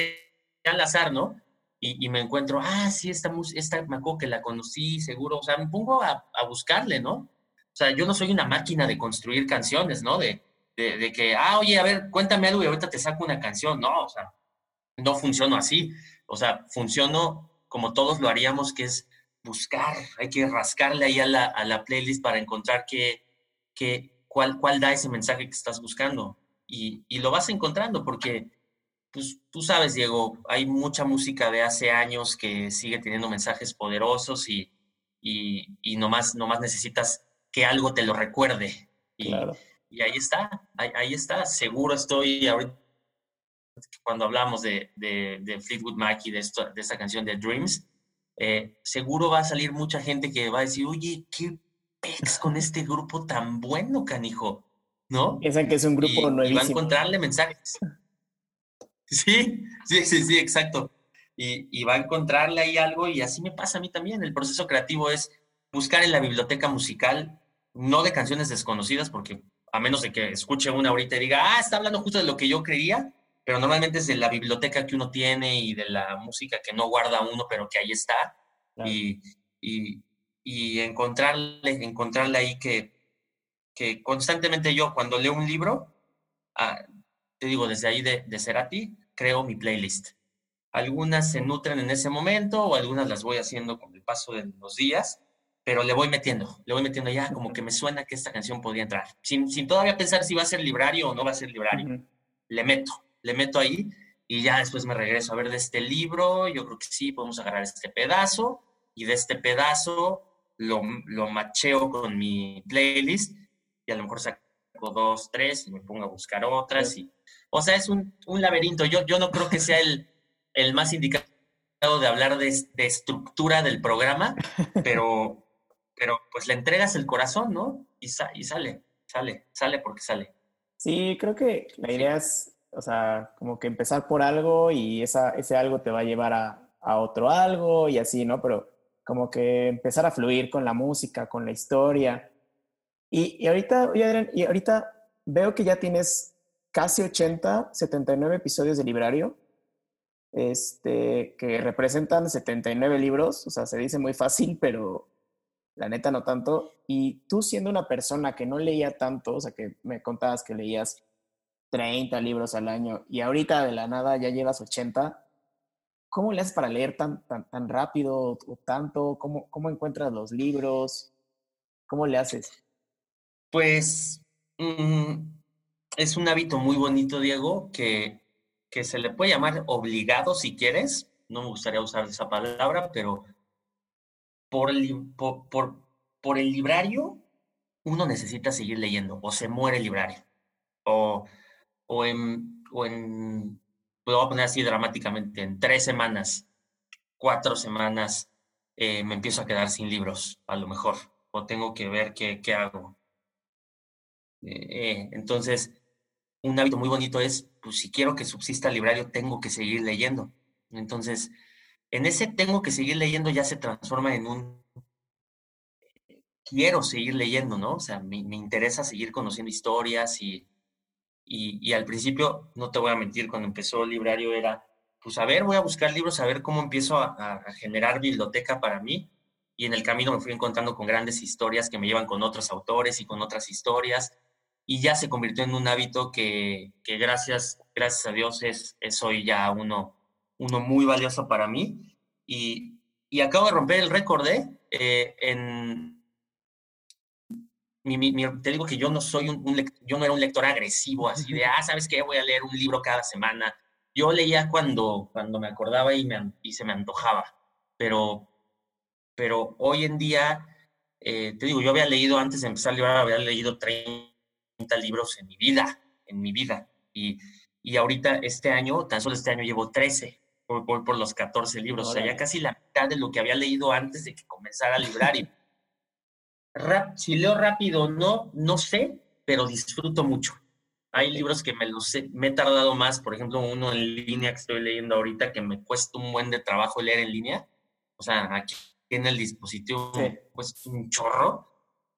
al azar, ¿no? Y, me encuentro, ah, sí, esta, esta me acuerdo que la conocí, seguro, o sea, me pongo a, buscarle, ¿no? O sea, yo no soy una máquina de construir canciones, ¿no? De, que, ah, oye, a ver, cuéntame algo y ahorita te saco una canción, no, o sea, no funciono así, o sea, funciono como todos lo haríamos, que es buscar, hay que rascarle ahí a la, playlist para encontrar qué, qué, cuál, cuál da ese mensaje que estás buscando. Y, lo vas encontrando porque, pues, tú sabes, Diego, hay mucha música de hace años que sigue teniendo mensajes poderosos y, y, y nomás, nomás necesitas que algo te lo recuerde. Y, y ahí está, ahí, ahí, está. Seguro estoy ahorita cuando hablamos de, de, Fleetwood Mac y de, esto, de esta canción de Dreams, eh, seguro va a salir mucha gente que va a decir, oye, qué pex con este grupo tan bueno, canijo, ¿no? Piensan que es un grupo nuevísimo. Y va a encontrarle mensajes. Sí, sí, sí, sí, exacto. Y, y, va a encontrarle ahí algo y así me pasa a mí también. El proceso creativo es buscar en la biblioteca musical, no de canciones desconocidas, porque a menos de que escuche una ahorita y diga, ah, está hablando justo de lo que yo creía, pero normalmente es de la biblioteca que uno tiene y de la música que no guarda uno, pero que ahí está. Y, y, y, encontrarle, encontrarle ahí que, que constantemente yo cuando leo un libro, ah, te digo, desde ahí de, de Cerati, creo mi playlist. Algunas se nutren en ese momento o algunas las voy haciendo con el paso de los días, pero le voy metiendo, le voy metiendo ya como que me suena que esta canción podría entrar. Sin, sin todavía pensar si va a ser librario o no va a ser librario. Le meto, le meto ahí y ya después me regreso a ver de este libro, yo creo que sí, podemos agarrar este pedazo y de este pedazo lo, lo macheo con mi playlist y a lo mejor saco dos, tres y me pongo a buscar otras. Y, o sea, es un, un laberinto. Yo, yo no creo que sea el, el más indicado de hablar de, de estructura del programa, pero, pero pues le entregas el corazón, ¿no? Y, y sale, sale, sale porque sale. Sí, creo que la idea es, o sea, como que empezar por algo y esa, ese algo te va a llevar a, a otro algo y así, ¿no? Pero como que empezar a fluir con la música, con la historia. Y, y ahorita, oye Adrián, y ahorita veo que ya tienes casi 80, 79 episodios de librario, este, que representan 79 libros, o sea, se dice muy fácil, pero la neta no tanto. Y tú siendo una persona que no leía tanto, o sea, que me contabas que leías 30 libros al año y ahorita de la nada ya llevas 80, ¿cómo le haces para leer tan, tan, tan rápido o tanto? ¿Cómo, ¿Cómo encuentras los libros? ¿Cómo le haces? Pues mm, es un hábito muy bonito, Diego, que, que se le puede llamar obligado si quieres. No me gustaría usar esa palabra, pero por el, por, por, el librario uno necesita seguir leyendo o se muere el librario. O, o en, o en, lo voy a poner así dramáticamente, en tres semanas, cuatro semanas, eh, me empiezo a quedar sin libros, a lo mejor, o tengo que ver qué, qué hago. Eh, entonces, un hábito muy bonito es, pues si quiero que subsista el librario, tengo que seguir leyendo. Entonces, en ese tengo que seguir leyendo ya se transforma en un quiero seguir leyendo, ¿no? O sea, me, interesa seguir conociendo historias y, y, al principio, no te voy a mentir, cuando empezó el librario era, pues a ver, voy a buscar libros, a ver cómo empiezo a, generar biblioteca para mí. Y en el camino me fui encontrando con grandes historias que me llevan con otros autores y con otras historias. Y ya se convirtió en un hábito que, que gracias, gracias a Dios es, es hoy ya uno, uno muy valioso para mí. Y, y acabo de romper el récord, ¿eh? eh en, te digo que yo no soy un, yo no era un lector agresivo, así de, ah, ¿sabes qué? Voy a leer un libro cada semana. Yo leía cuando, cuando me acordaba y, me, y se me antojaba, pero, pero hoy en día, eh, te digo, yo había leído antes de empezar a leer, había leído 30 libros en mi vida, en mi vida, y, y ahorita este año, tan solo este año llevo 13, voy, por los 14 libros, o sea, ya casi la mitad de lo que había leído antes de que comenzara a librar. Y, si leo rápido no, no sé, pero disfruto mucho. Hay libros que me los he, me he tardado más, por ejemplo, uno en línea que estoy leyendo ahorita que me cuesta un buen de trabajo leer en línea. O sea, aquí en el dispositivo me cuesta un chorro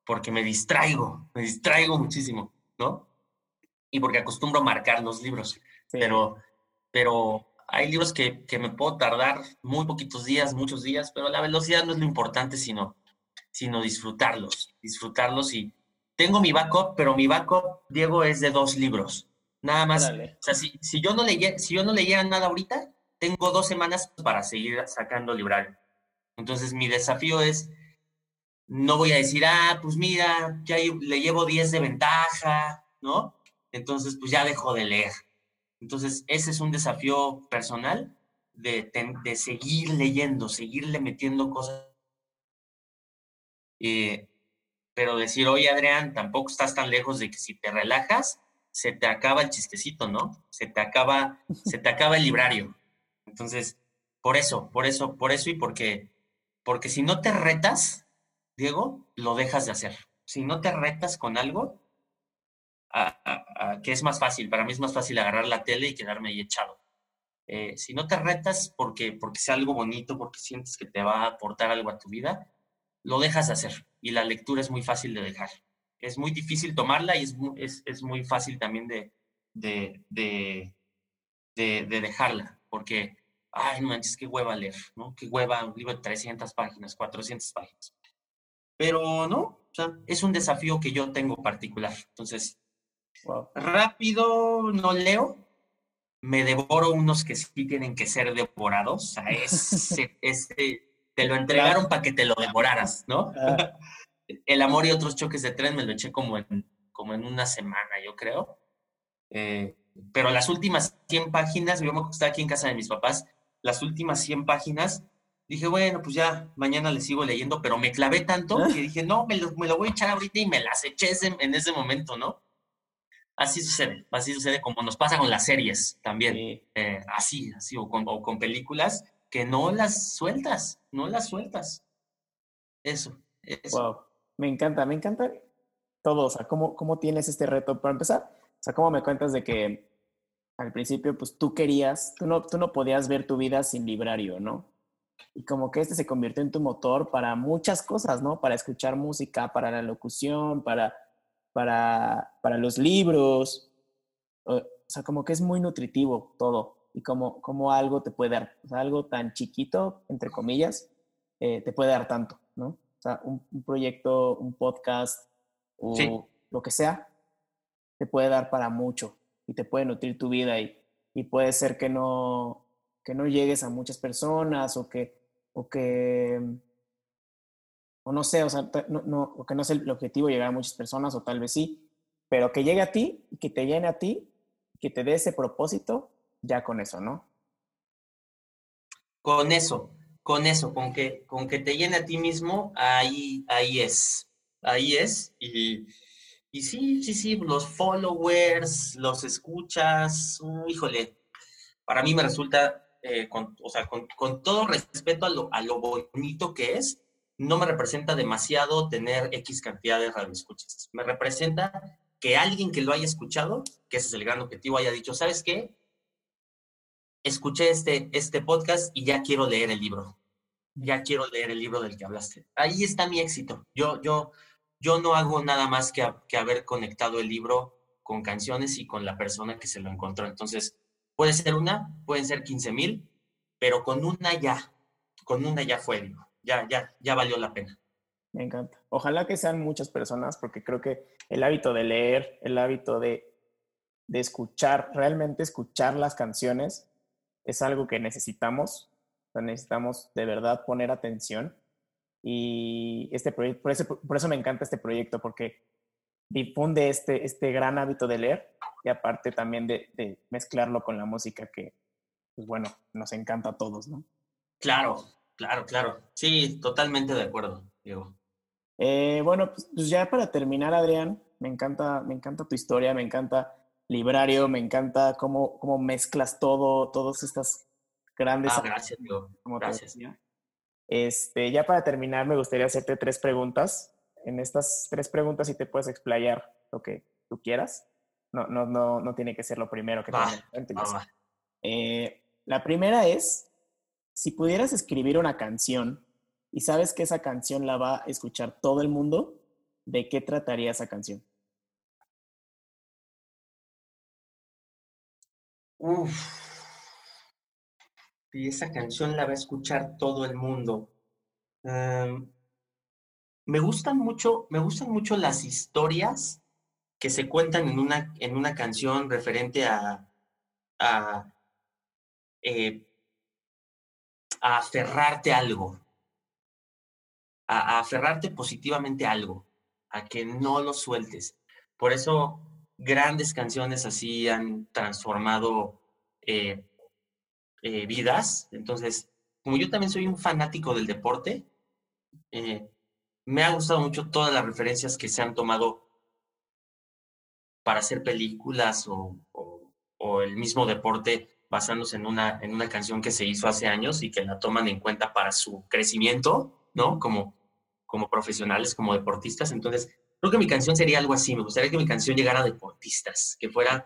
porque me distraigo, me distraigo muchísimo, ¿no? Y porque acostumbro a marcar los libros. Pero, pero hay libros que, que me puedo tardar muy poquitos días, muchos días, pero la velocidad no es lo importante, sino sino disfrutarlos, disfrutarlos y tengo mi backup, pero mi backup, Diego, es de dos libros. Nada más. O sea, si, si, yo no leyera, si yo no leyera nada ahorita, tengo dos semanas para seguir sacando librario. Entonces, mi desafío es, no voy a decir, ah, pues mira, ya le llevo 10 de ventaja, ¿no? Entonces, pues ya dejo de leer. Entonces, ese es un desafío personal de, de seguir leyendo, seguirle metiendo cosas eh, pero decir, oye Adrián, tampoco estás tan lejos de que si te relajas, se te acaba el chistecito, ¿no? Se te acaba, se te acaba el librario. Entonces, por eso, por eso, por eso y porque, porque si no te retas, Diego, lo dejas de hacer. Si no te retas con algo, que es más fácil, para mí es más fácil agarrar la tele y quedarme ahí echado. Eh, si no te retas porque, porque sea algo bonito, porque sientes que te va a aportar algo a tu vida, lo dejas de hacer y la lectura es muy fácil de dejar. es muy difícil tomarla y es, es, es muy fácil también de, de, de, de, dejarla, porque, ay, no manches, qué hueva leer, ¿no? Qué hueva un libro de 300 páginas, 400 páginas. Pero no, o sea, es un desafío que yo tengo particular. Entonces, rápido no leo, me devoro unos que sí tienen que ser devorados. O sea, ese, ese, te lo entregaron para que te lo devoraras, ¿no? El amor y otros choques de tren me lo eché como en, como en una semana, yo creo. Eh, pero las últimas 100 páginas, yo me estaba aquí en casa de mis papás, las últimas 100 páginas, dije, bueno, pues ya mañana le sigo leyendo, pero me clavé tanto que dije, no, me lo, me lo voy a echar ahorita y me las eché en ese momento, ¿no? Así sucede, así sucede como nos pasa con las series también, eh, así, así, o con, o con películas que no las sueltas, no las sueltas. Eso, eso. Wow, me encanta, me encanta todo, o sea, ¿cómo, cómo tienes este reto? Para empezar, o sea, ¿cómo me cuentas de que al principio, pues tú querías, tú no, tú no podías ver tu vida sin librario, ¿no? Y como que este se convirtió en tu motor para muchas cosas, ¿no? Para escuchar música, para la locución, para, para, para los libros. O sea, como que es muy nutritivo todo y como, como algo te puede dar, o sea, algo tan chiquito, entre comillas, eh, te puede dar tanto, ¿no? O sea, un, proyecto, un podcast o lo que sea, te puede dar para mucho y te puede nutrir tu vida y, y puede ser que no, que no llegues a muchas personas o que, o que, o no sé, o sea, no, no, o que no es el objetivo llegar a muchas personas o tal vez sí, pero que llegue a ti que te llene a ti, que te dé ese propósito, ya con eso, ¿no? Con eso, con eso, con que, con que te llene a ti mismo, ahí, ahí es, ahí es y y sí, sí, sí, los followers, los escuchas, uh, híjole, para mí me resulta, eh, con, o sea, con, todo respeto a lo, bonito que es, no me representa demasiado tener X cantidad de radioescuchas. Me representa que alguien que lo haya escuchado, que ese es el gran objetivo, haya dicho, ¿sabes qué? Escuché este, este podcast y ya quiero leer el libro. Ya quiero leer el libro del que hablaste. Ahí está mi éxito. Yo, yo, yo no hago nada más que haber conectado el libro con canciones y con la persona que se lo encontró. Entonces, puede ser una, pueden ser 15 mil, pero con una ya, con una ya fue, ya, ya, ya valió la pena. Me encanta. Ojalá que sean muchas personas, porque creo que el hábito de leer, el hábito de, de escuchar, realmente escuchar las canciones, es algo que necesitamos. necesitamos de verdad poner atención y este proyecto, por eso me encanta este proyecto, porque difunde este, este gran hábito de leer y aparte también de, mezclarlo con la música que, pues bueno, nos encanta a todos, ¿no? Claro, claro, claro. Sí, totalmente de acuerdo, Diego. Eh, bueno, pues, pues, ya para terminar, Adrián, me encanta, me encanta tu historia, me encanta Librario, me encanta cómo, cómo mezclas todo, todas estas grandes... Ah, gracias, Diego. Gracias. Este, ya para terminar, me gustaría hacerte tres preguntas. En estas tres preguntas, si te puedes explayar lo que tú quieras. No, no, no, no tiene que ser lo primero que te eh, La primera es, si pudieras escribir una canción y sabes que esa canción la va a escuchar todo el mundo, ¿de qué trataría esa canción? Uf y esa canción la va a escuchar todo el mundo. Me gustan mucho, me gustan mucho las historias que se cuentan en una, en una canción referente a, a, eh, aferrarte a algo, a, aferrarte positivamente a algo, a que no lo sueltes. Por eso grandes canciones así han transformado eh, eh, vidas. Entonces, como yo también soy un fanático del deporte, me ha gustado mucho todas las referencias que se han tomado para hacer películas o, o, el mismo deporte basándose en una, en una canción que se hizo hace años y que la toman en cuenta para su crecimiento, ¿no? Como, como profesionales, como deportistas. Entonces, creo que mi canción sería algo así. Me gustaría que mi canción llegara a deportistas, que fuera,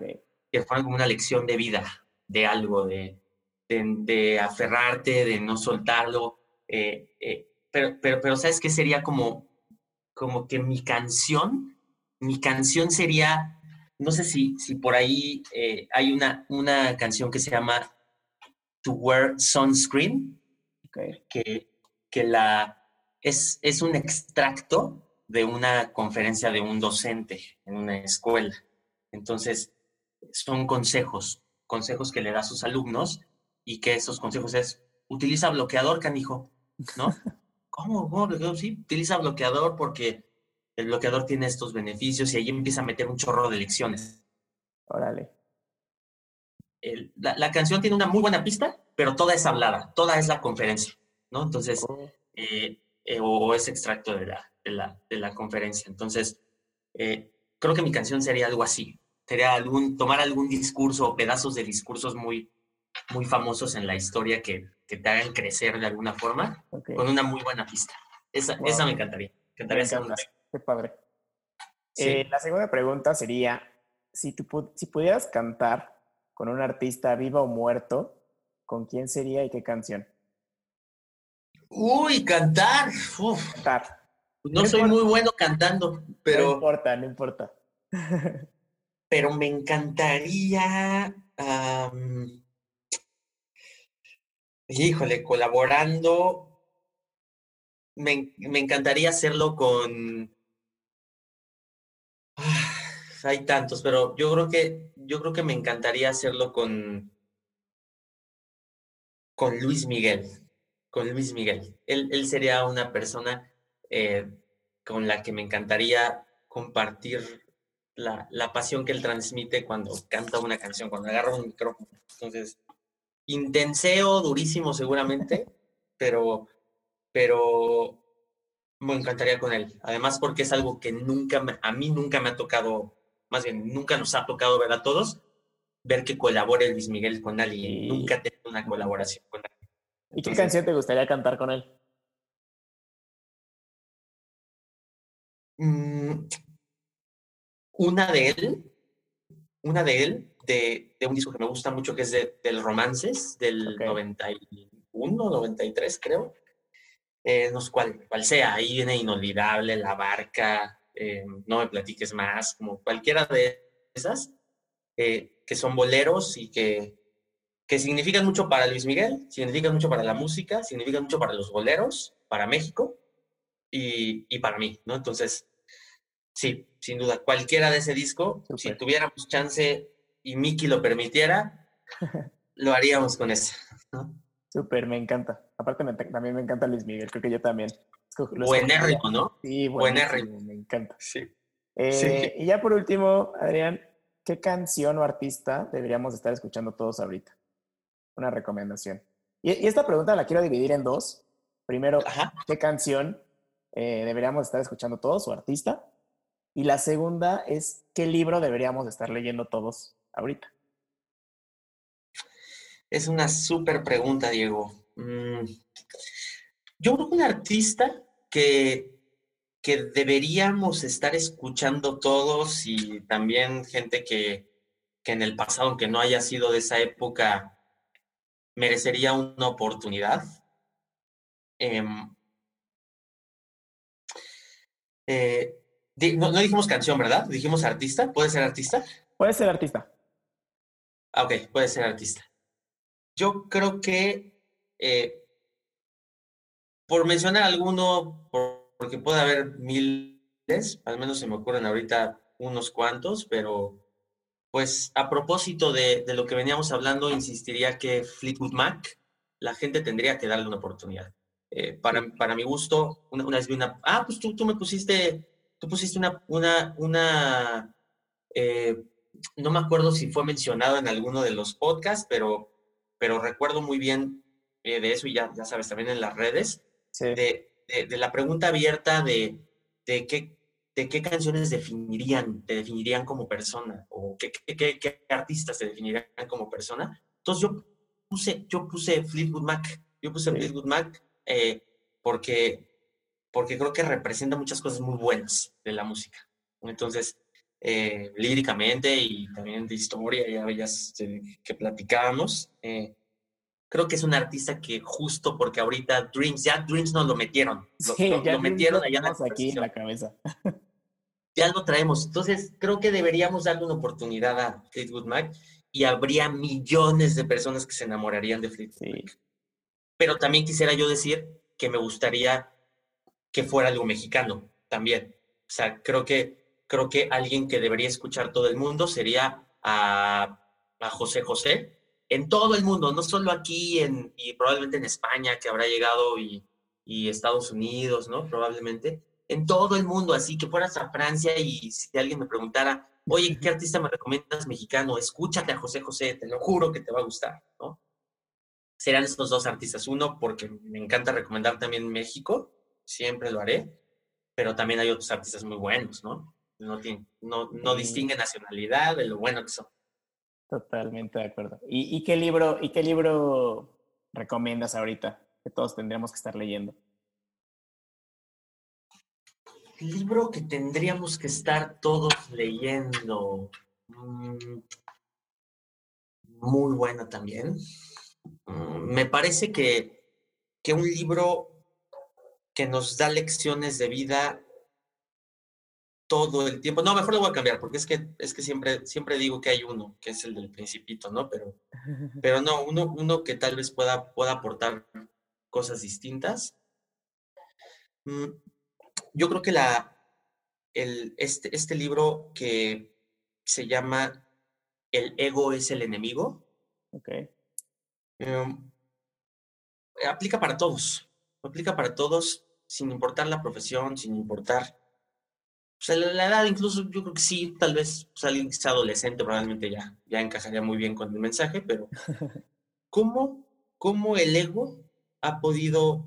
que fuera como una lección de vida, de algo, de, de, aferrarte, de no soltarlo. Eh, eh, pero, pero, pero, ¿sabes qué sería como, como que mi canción mi canción sería, no sé si, si por ahí eh, hay una, una canción que se llama To Wear Sunscreen, que, que la, es, es un extracto de una conferencia de un docente en una escuela. Entonces, son consejos, consejos que le da a sus alumnos y que esos consejos es, utiliza bloqueador, canijo, ¿no? ¿Cómo? ¿Cómo? Sí, utiliza bloqueador porque el bloqueador tiene estos beneficios y ahí empieza a meter un chorro de lecciones. Órale. la, canción tiene una muy buena pista, pero toda es hablada, toda es la conferencia, ¿no? Entonces, oh. eh, eh, o es extracto de la, de la, de la conferencia. Entonces, eh, creo que mi canción sería algo así. Sería algún, tomar algún discurso o pedazos de discursos muy, muy famosos en la historia que, que te hagan crecer de alguna forma, con una muy buena pista. Esa, esa me encantaría. encantaría Qué padre. Eh, la segunda pregunta sería, si, tú, si pudieras cantar con un artista vivo o muerto, ¿con quién sería y qué canción? Uy, cantar. Cantar. No, soy muy bueno cantando, pero... No importa, no importa. pero me encantaría... híjole, colaborando... Me, me encantaría hacerlo con hay tantos, pero yo creo que yo creo que me encantaría hacerlo con con Luis Miguel, con Luis Miguel. Él, él sería una persona eh, con la que me encantaría compartir la, la, pasión que él transmite cuando canta una canción, cuando agarra un micrófono. Entonces, intenseo, durísimo seguramente, pero, pero me encantaría con él. Además, porque es algo que nunca, a mí nunca me ha tocado, más bien, nunca nos ha tocado ver a todos, ver que colabore Luis Miguel con alguien. Nunca he tenido una colaboración con alguien. ¿Y qué canción te gustaría cantar con él? Mm, una de él, una de él, de, de, un disco que me gusta mucho, que es de, del Romances, del 91, 93, creo. Eh, no sé cuál, cuál, sea, ahí viene Inolvidable, La Barca, eh, No me platiques más, como cualquiera de esas, eh, que son boleros y que, que significan mucho para Luis Miguel, significan mucho para la música, significan mucho para los boleros, para México y, y para mí, ¿no? Entonces, sí, sin duda, cualquiera de ese disco, si tuviéramos chance y Miki lo permitiera, lo haríamos con ese, ¿no? Súper, me encanta. Aparte también me encanta Luis Miguel, creo que yo también. Buenérrimo, ¿no? Sí, buenérrimo. Me encanta. Eh, sí. Y ya por último, Adrián, ¿qué canción o artista deberíamos estar escuchando todos ahorita? Una recomendación. Y, esta pregunta la quiero dividir en dos. Primero, ¿qué canción eh, deberíamos estar escuchando todos o artista? Y la segunda es, ¿qué libro deberíamos estar leyendo todos ahorita? Es una súper pregunta, Diego. Mm, yo creo que un artista que, que deberíamos estar escuchando todos y también gente que, que en el pasado, aunque no haya sido de esa época, merecería una oportunidad. Em, eh, no, no, dijimos canción, ¿verdad? Dijimos artista. ¿Puede ser artista? Puede ser artista. Ah, ok, puede ser artista. Yo creo que, eh, por mencionar alguno, porque puede haber miles, al menos se me ocurren ahorita unos cuantos, pero pues a propósito de, lo que veníamos hablando, insistiría que Fleetwood Mac, la gente tendría que darle una oportunidad. Eh, para, para mi gusto, una, vez vi una, ah, pues tú, tú me pusiste, tú pusiste una, una, una eh, no me acuerdo si fue mencionado en alguno de los podcasts, pero pero recuerdo muy bien eh, de eso y ya, ya sabes, también en las redes, de, de, la pregunta abierta de, de, qué, de qué canciones definirían, te definirían como persona o qué, qué, qué, artistas te definirían como persona. Entonces yo puse, yo puse Fleetwood Mac, yo puse Fleetwood Mac eh, porque, porque creo que representa muchas cosas muy buenas de la música. Entonces, eh, líricamente y también de historia, ya veías que platicábamos. Eh, creo que es un artista que justo porque ahorita Dreams, ya Dreams nos lo metieron. Lo, sí, ya lo metieron allá aquí en la cabeza. ya lo traemos. Entonces, creo que deberíamos darle una oportunidad a Fleetwood Mac y habría millones de personas que se enamorarían de Fleetwood Mac. Pero también quisiera yo decir que me gustaría que fuera algo mexicano también. O sea, creo que, creo que alguien que debería escuchar todo el mundo sería a, a José José, en todo el mundo, no solo aquí en, y probablemente en España, que habrá llegado, y, y Estados Unidos, ¿no? Probablemente, en todo el mundo, así que fueras a Francia y si alguien me preguntara, oye, ¿qué artista me recomiendas mexicano? Escúchate a José José, te lo juro que te va a gustar, ¿no? Serán estos dos artistas. Uno, porque me encanta recomendar también México, siempre lo haré, pero también hay otros artistas muy buenos, ¿no? No, no, no distingue nacionalidad de lo bueno que son. Totalmente de acuerdo. ¿Y, ¿Y, qué libro, ¿Y qué libro recomiendas ahorita que todos tendríamos que estar leyendo? libro que tendríamos que estar todos leyendo. Mm, muy bueno también. Mm, me parece que, que un libro que nos da lecciones de vida todo el tiempo. No, mejor lo voy a cambiar, porque es que, es que siempre, siempre digo que hay uno, que es el del principito, ¿no? Pero, pero no, uno, uno que tal vez pueda, pueda aportar cosas distintas. Mm, yo creo que la, el, este, este libro que se llama El ego es el enemigo. Okay. Em, aplica para todos, aplica para todos, sin importar la profesión, sin importar o sea, la, edad, incluso yo creo que sí, tal vez pues, alguien que sea adolescente probablemente ya, ya encajaría muy bien con el mensaje, pero ¿cómo, ¿cómo el ego ha podido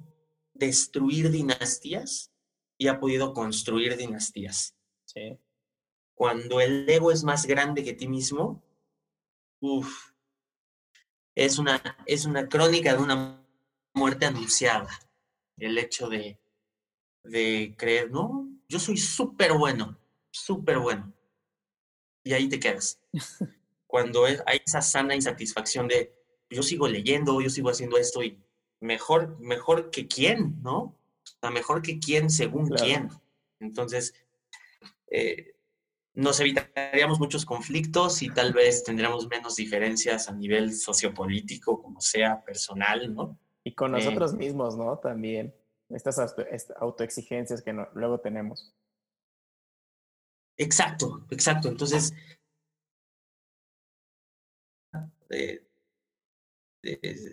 destruir dinastías y ha podido construir dinastías. Sí. Cuando el ego es más grande que ti mismo, uff, es una, es una crónica de una muerte anunciada. El hecho de, de creer, no, yo soy súper bueno, súper bueno. Y ahí te quedas. Cuando hay esa sana insatisfacción de, yo sigo leyendo, yo sigo haciendo esto y mejor, mejor que quién, ¿no? mejor que quién según quién. Entonces, eh, nos evitaríamos muchos conflictos y tal vez tendríamos menos diferencias a nivel sociopolítico, como sea personal, ¿no? Y con eh, nosotros mismos, ¿no? También. Estas autoexigencias que luego tenemos. Exacto, exacto. Entonces,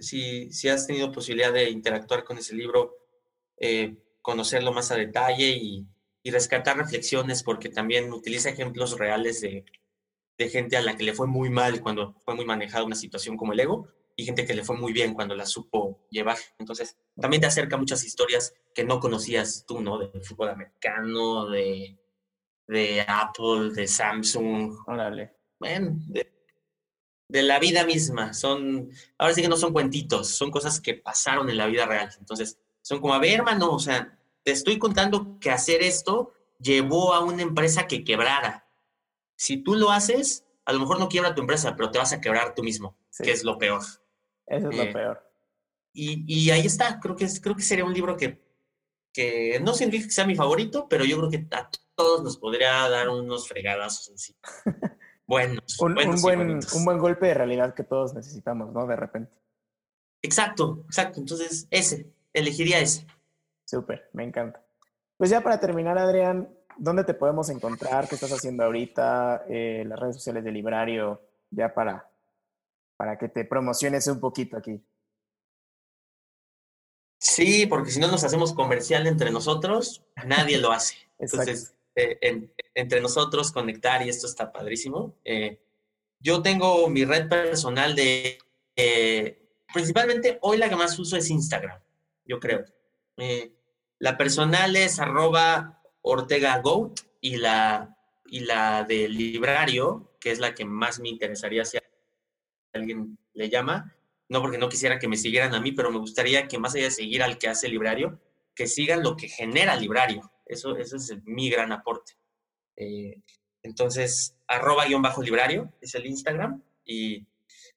si, si has tenido posibilidad de interactuar con ese libro, eh, conocerlo más a detalle y, rescatar reflexiones, porque también utiliza ejemplos reales de, gente a la que le fue muy mal cuando fue muy manejada una situación como el ego y gente que le fue muy bien cuando la supo llevar. Entonces, también te acerca muchas historias que no conocías tú, ¿no? Del fútbol americano, de, de Apple, de Samsung. Órale. Bueno, de, de, la vida misma. Son, ahora sí que no son cuentitos, son cosas que pasaron en la vida real. Entonces, son como, a ver, hermano, o sea, te estoy contando que hacer esto llevó a una empresa que quebrara. Si tú lo haces, a lo mejor no quiebra tu empresa, pero te vas a quebrar tú mismo, que es lo peor. Eso es lo eh, peor. Y, y, ahí está, creo que, creo que sería un libro que, que no significa que sea mi favorito, pero yo creo que a todos nos podría dar unos fregadazos así. Buenos. un, buenos buen, un buen golpe de realidad que todos necesitamos, ¿no? De repente. Exacto, exacto. Entonces, ese, elegiría ese. Súper, me encanta. Pues ya para terminar, Adrián, ¿dónde te podemos encontrar? ¿Qué estás haciendo ahorita? Eh, las redes sociales del librario, ya para, para que te promociones un poquito aquí. Sí, porque si no nos hacemos comercial entre nosotros, nadie lo hace. Entonces, eh, entre nosotros conectar y esto está padrísimo. Eh, yo tengo mi red personal de, principalmente hoy la que más uso es Instagram yo creo. Eh, la personal es arroba Ortega Goat y la, y la del librario, que es la que más me interesaría si alguien le llama, no porque no quisiera que me siguieran a mí, pero me gustaría que más allá de seguir al que hace librario, que sigan lo que genera librario. Eso, eso es mi gran aporte. Eh, entonces, arroba guion bajo librario es el Instagram y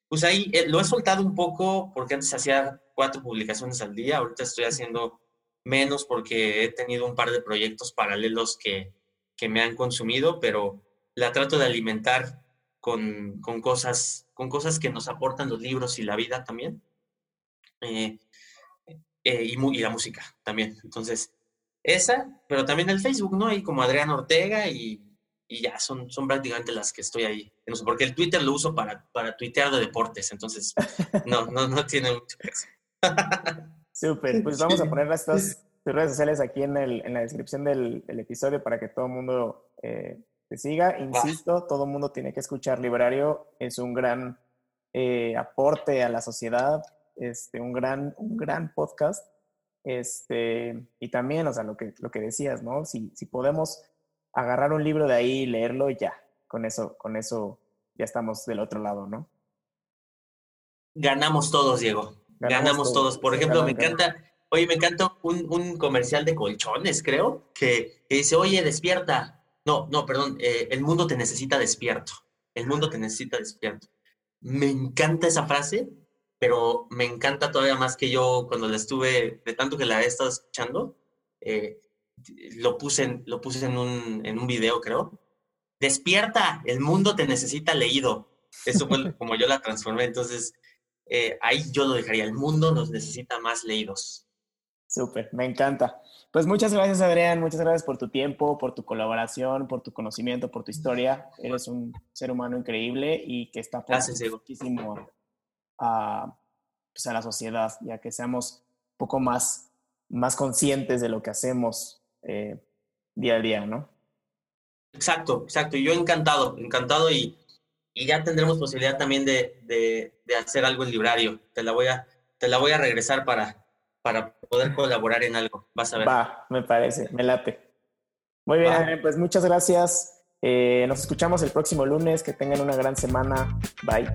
pues ahí eh, lo he soltado un poco porque antes hacía cuatro publicaciones al día, ahorita estoy haciendo menos porque he tenido un par de proyectos paralelos que, que me han consumido, pero la trato de alimentar con, con, cosas, con cosas que nos aportan los libros y la vida también. Eh, eh, y, la música también. Entonces, esa, pero también el Facebook, ¿no? Hay como Adrián Ortega y, y, ya, son, son prácticamente las que estoy ahí. Porque el Twitter lo uso para, para tuitear de deportes, entonces no, no, no tiene mucho caso. Súper, pues vamos a poner estas redes sociales aquí en, el, en la descripción del, episodio para que todo el mundo eh, te siga. Insisto, todo el mundo tiene que escuchar Librario, es un gran eh, aporte a la sociedad, este, un, gran, un gran podcast. Este, y también, o sea, lo que, lo que decías, ¿no? Si, si podemos agarrar un libro de ahí y leerlo, ya, con eso, con eso ya estamos del otro lado, ¿no? Ganamos todos, Diego. Ganamos, todos. Por ejemplo, me encanta, oye, me encanta un, un, comercial de colchones, creo, que, dice, oye, despierta. No, no, perdón, eh, el mundo te necesita despierto. El mundo te necesita despierto. Me encanta esa frase, pero me encanta todavía más que yo cuando la estuve, de tanto que la he estado escuchando, eh, lo puse, en, lo puse en, un, en un video, creo. Despierta, el mundo te necesita leído. Eso fue como yo la transformé. Entonces, eh, ahí yo lo dejaría. El mundo nos necesita más leídos. Súper, me encanta. Pues muchas gracias, Adrián. Muchas gracias por tu tiempo, por tu colaboración, por tu conocimiento, por tu historia. Eres un ser humano increíble y que está muchísimo a, pues a la sociedad, ya que seamos un poco más, más conscientes de lo que hacemos eh, día a día, ¿no? Exacto, exacto. Yo encantado, encantado y, y ya tendremos posibilidad también de, de, de, hacer algo en librario. Te la voy a, te la voy a regresar para, para poder colaborar en algo. Vas a ver. Va, me parece, me late. Muy bien, pues muchas gracias. Eh, nos escuchamos el próximo lunes. Que tengan una gran semana. Bye.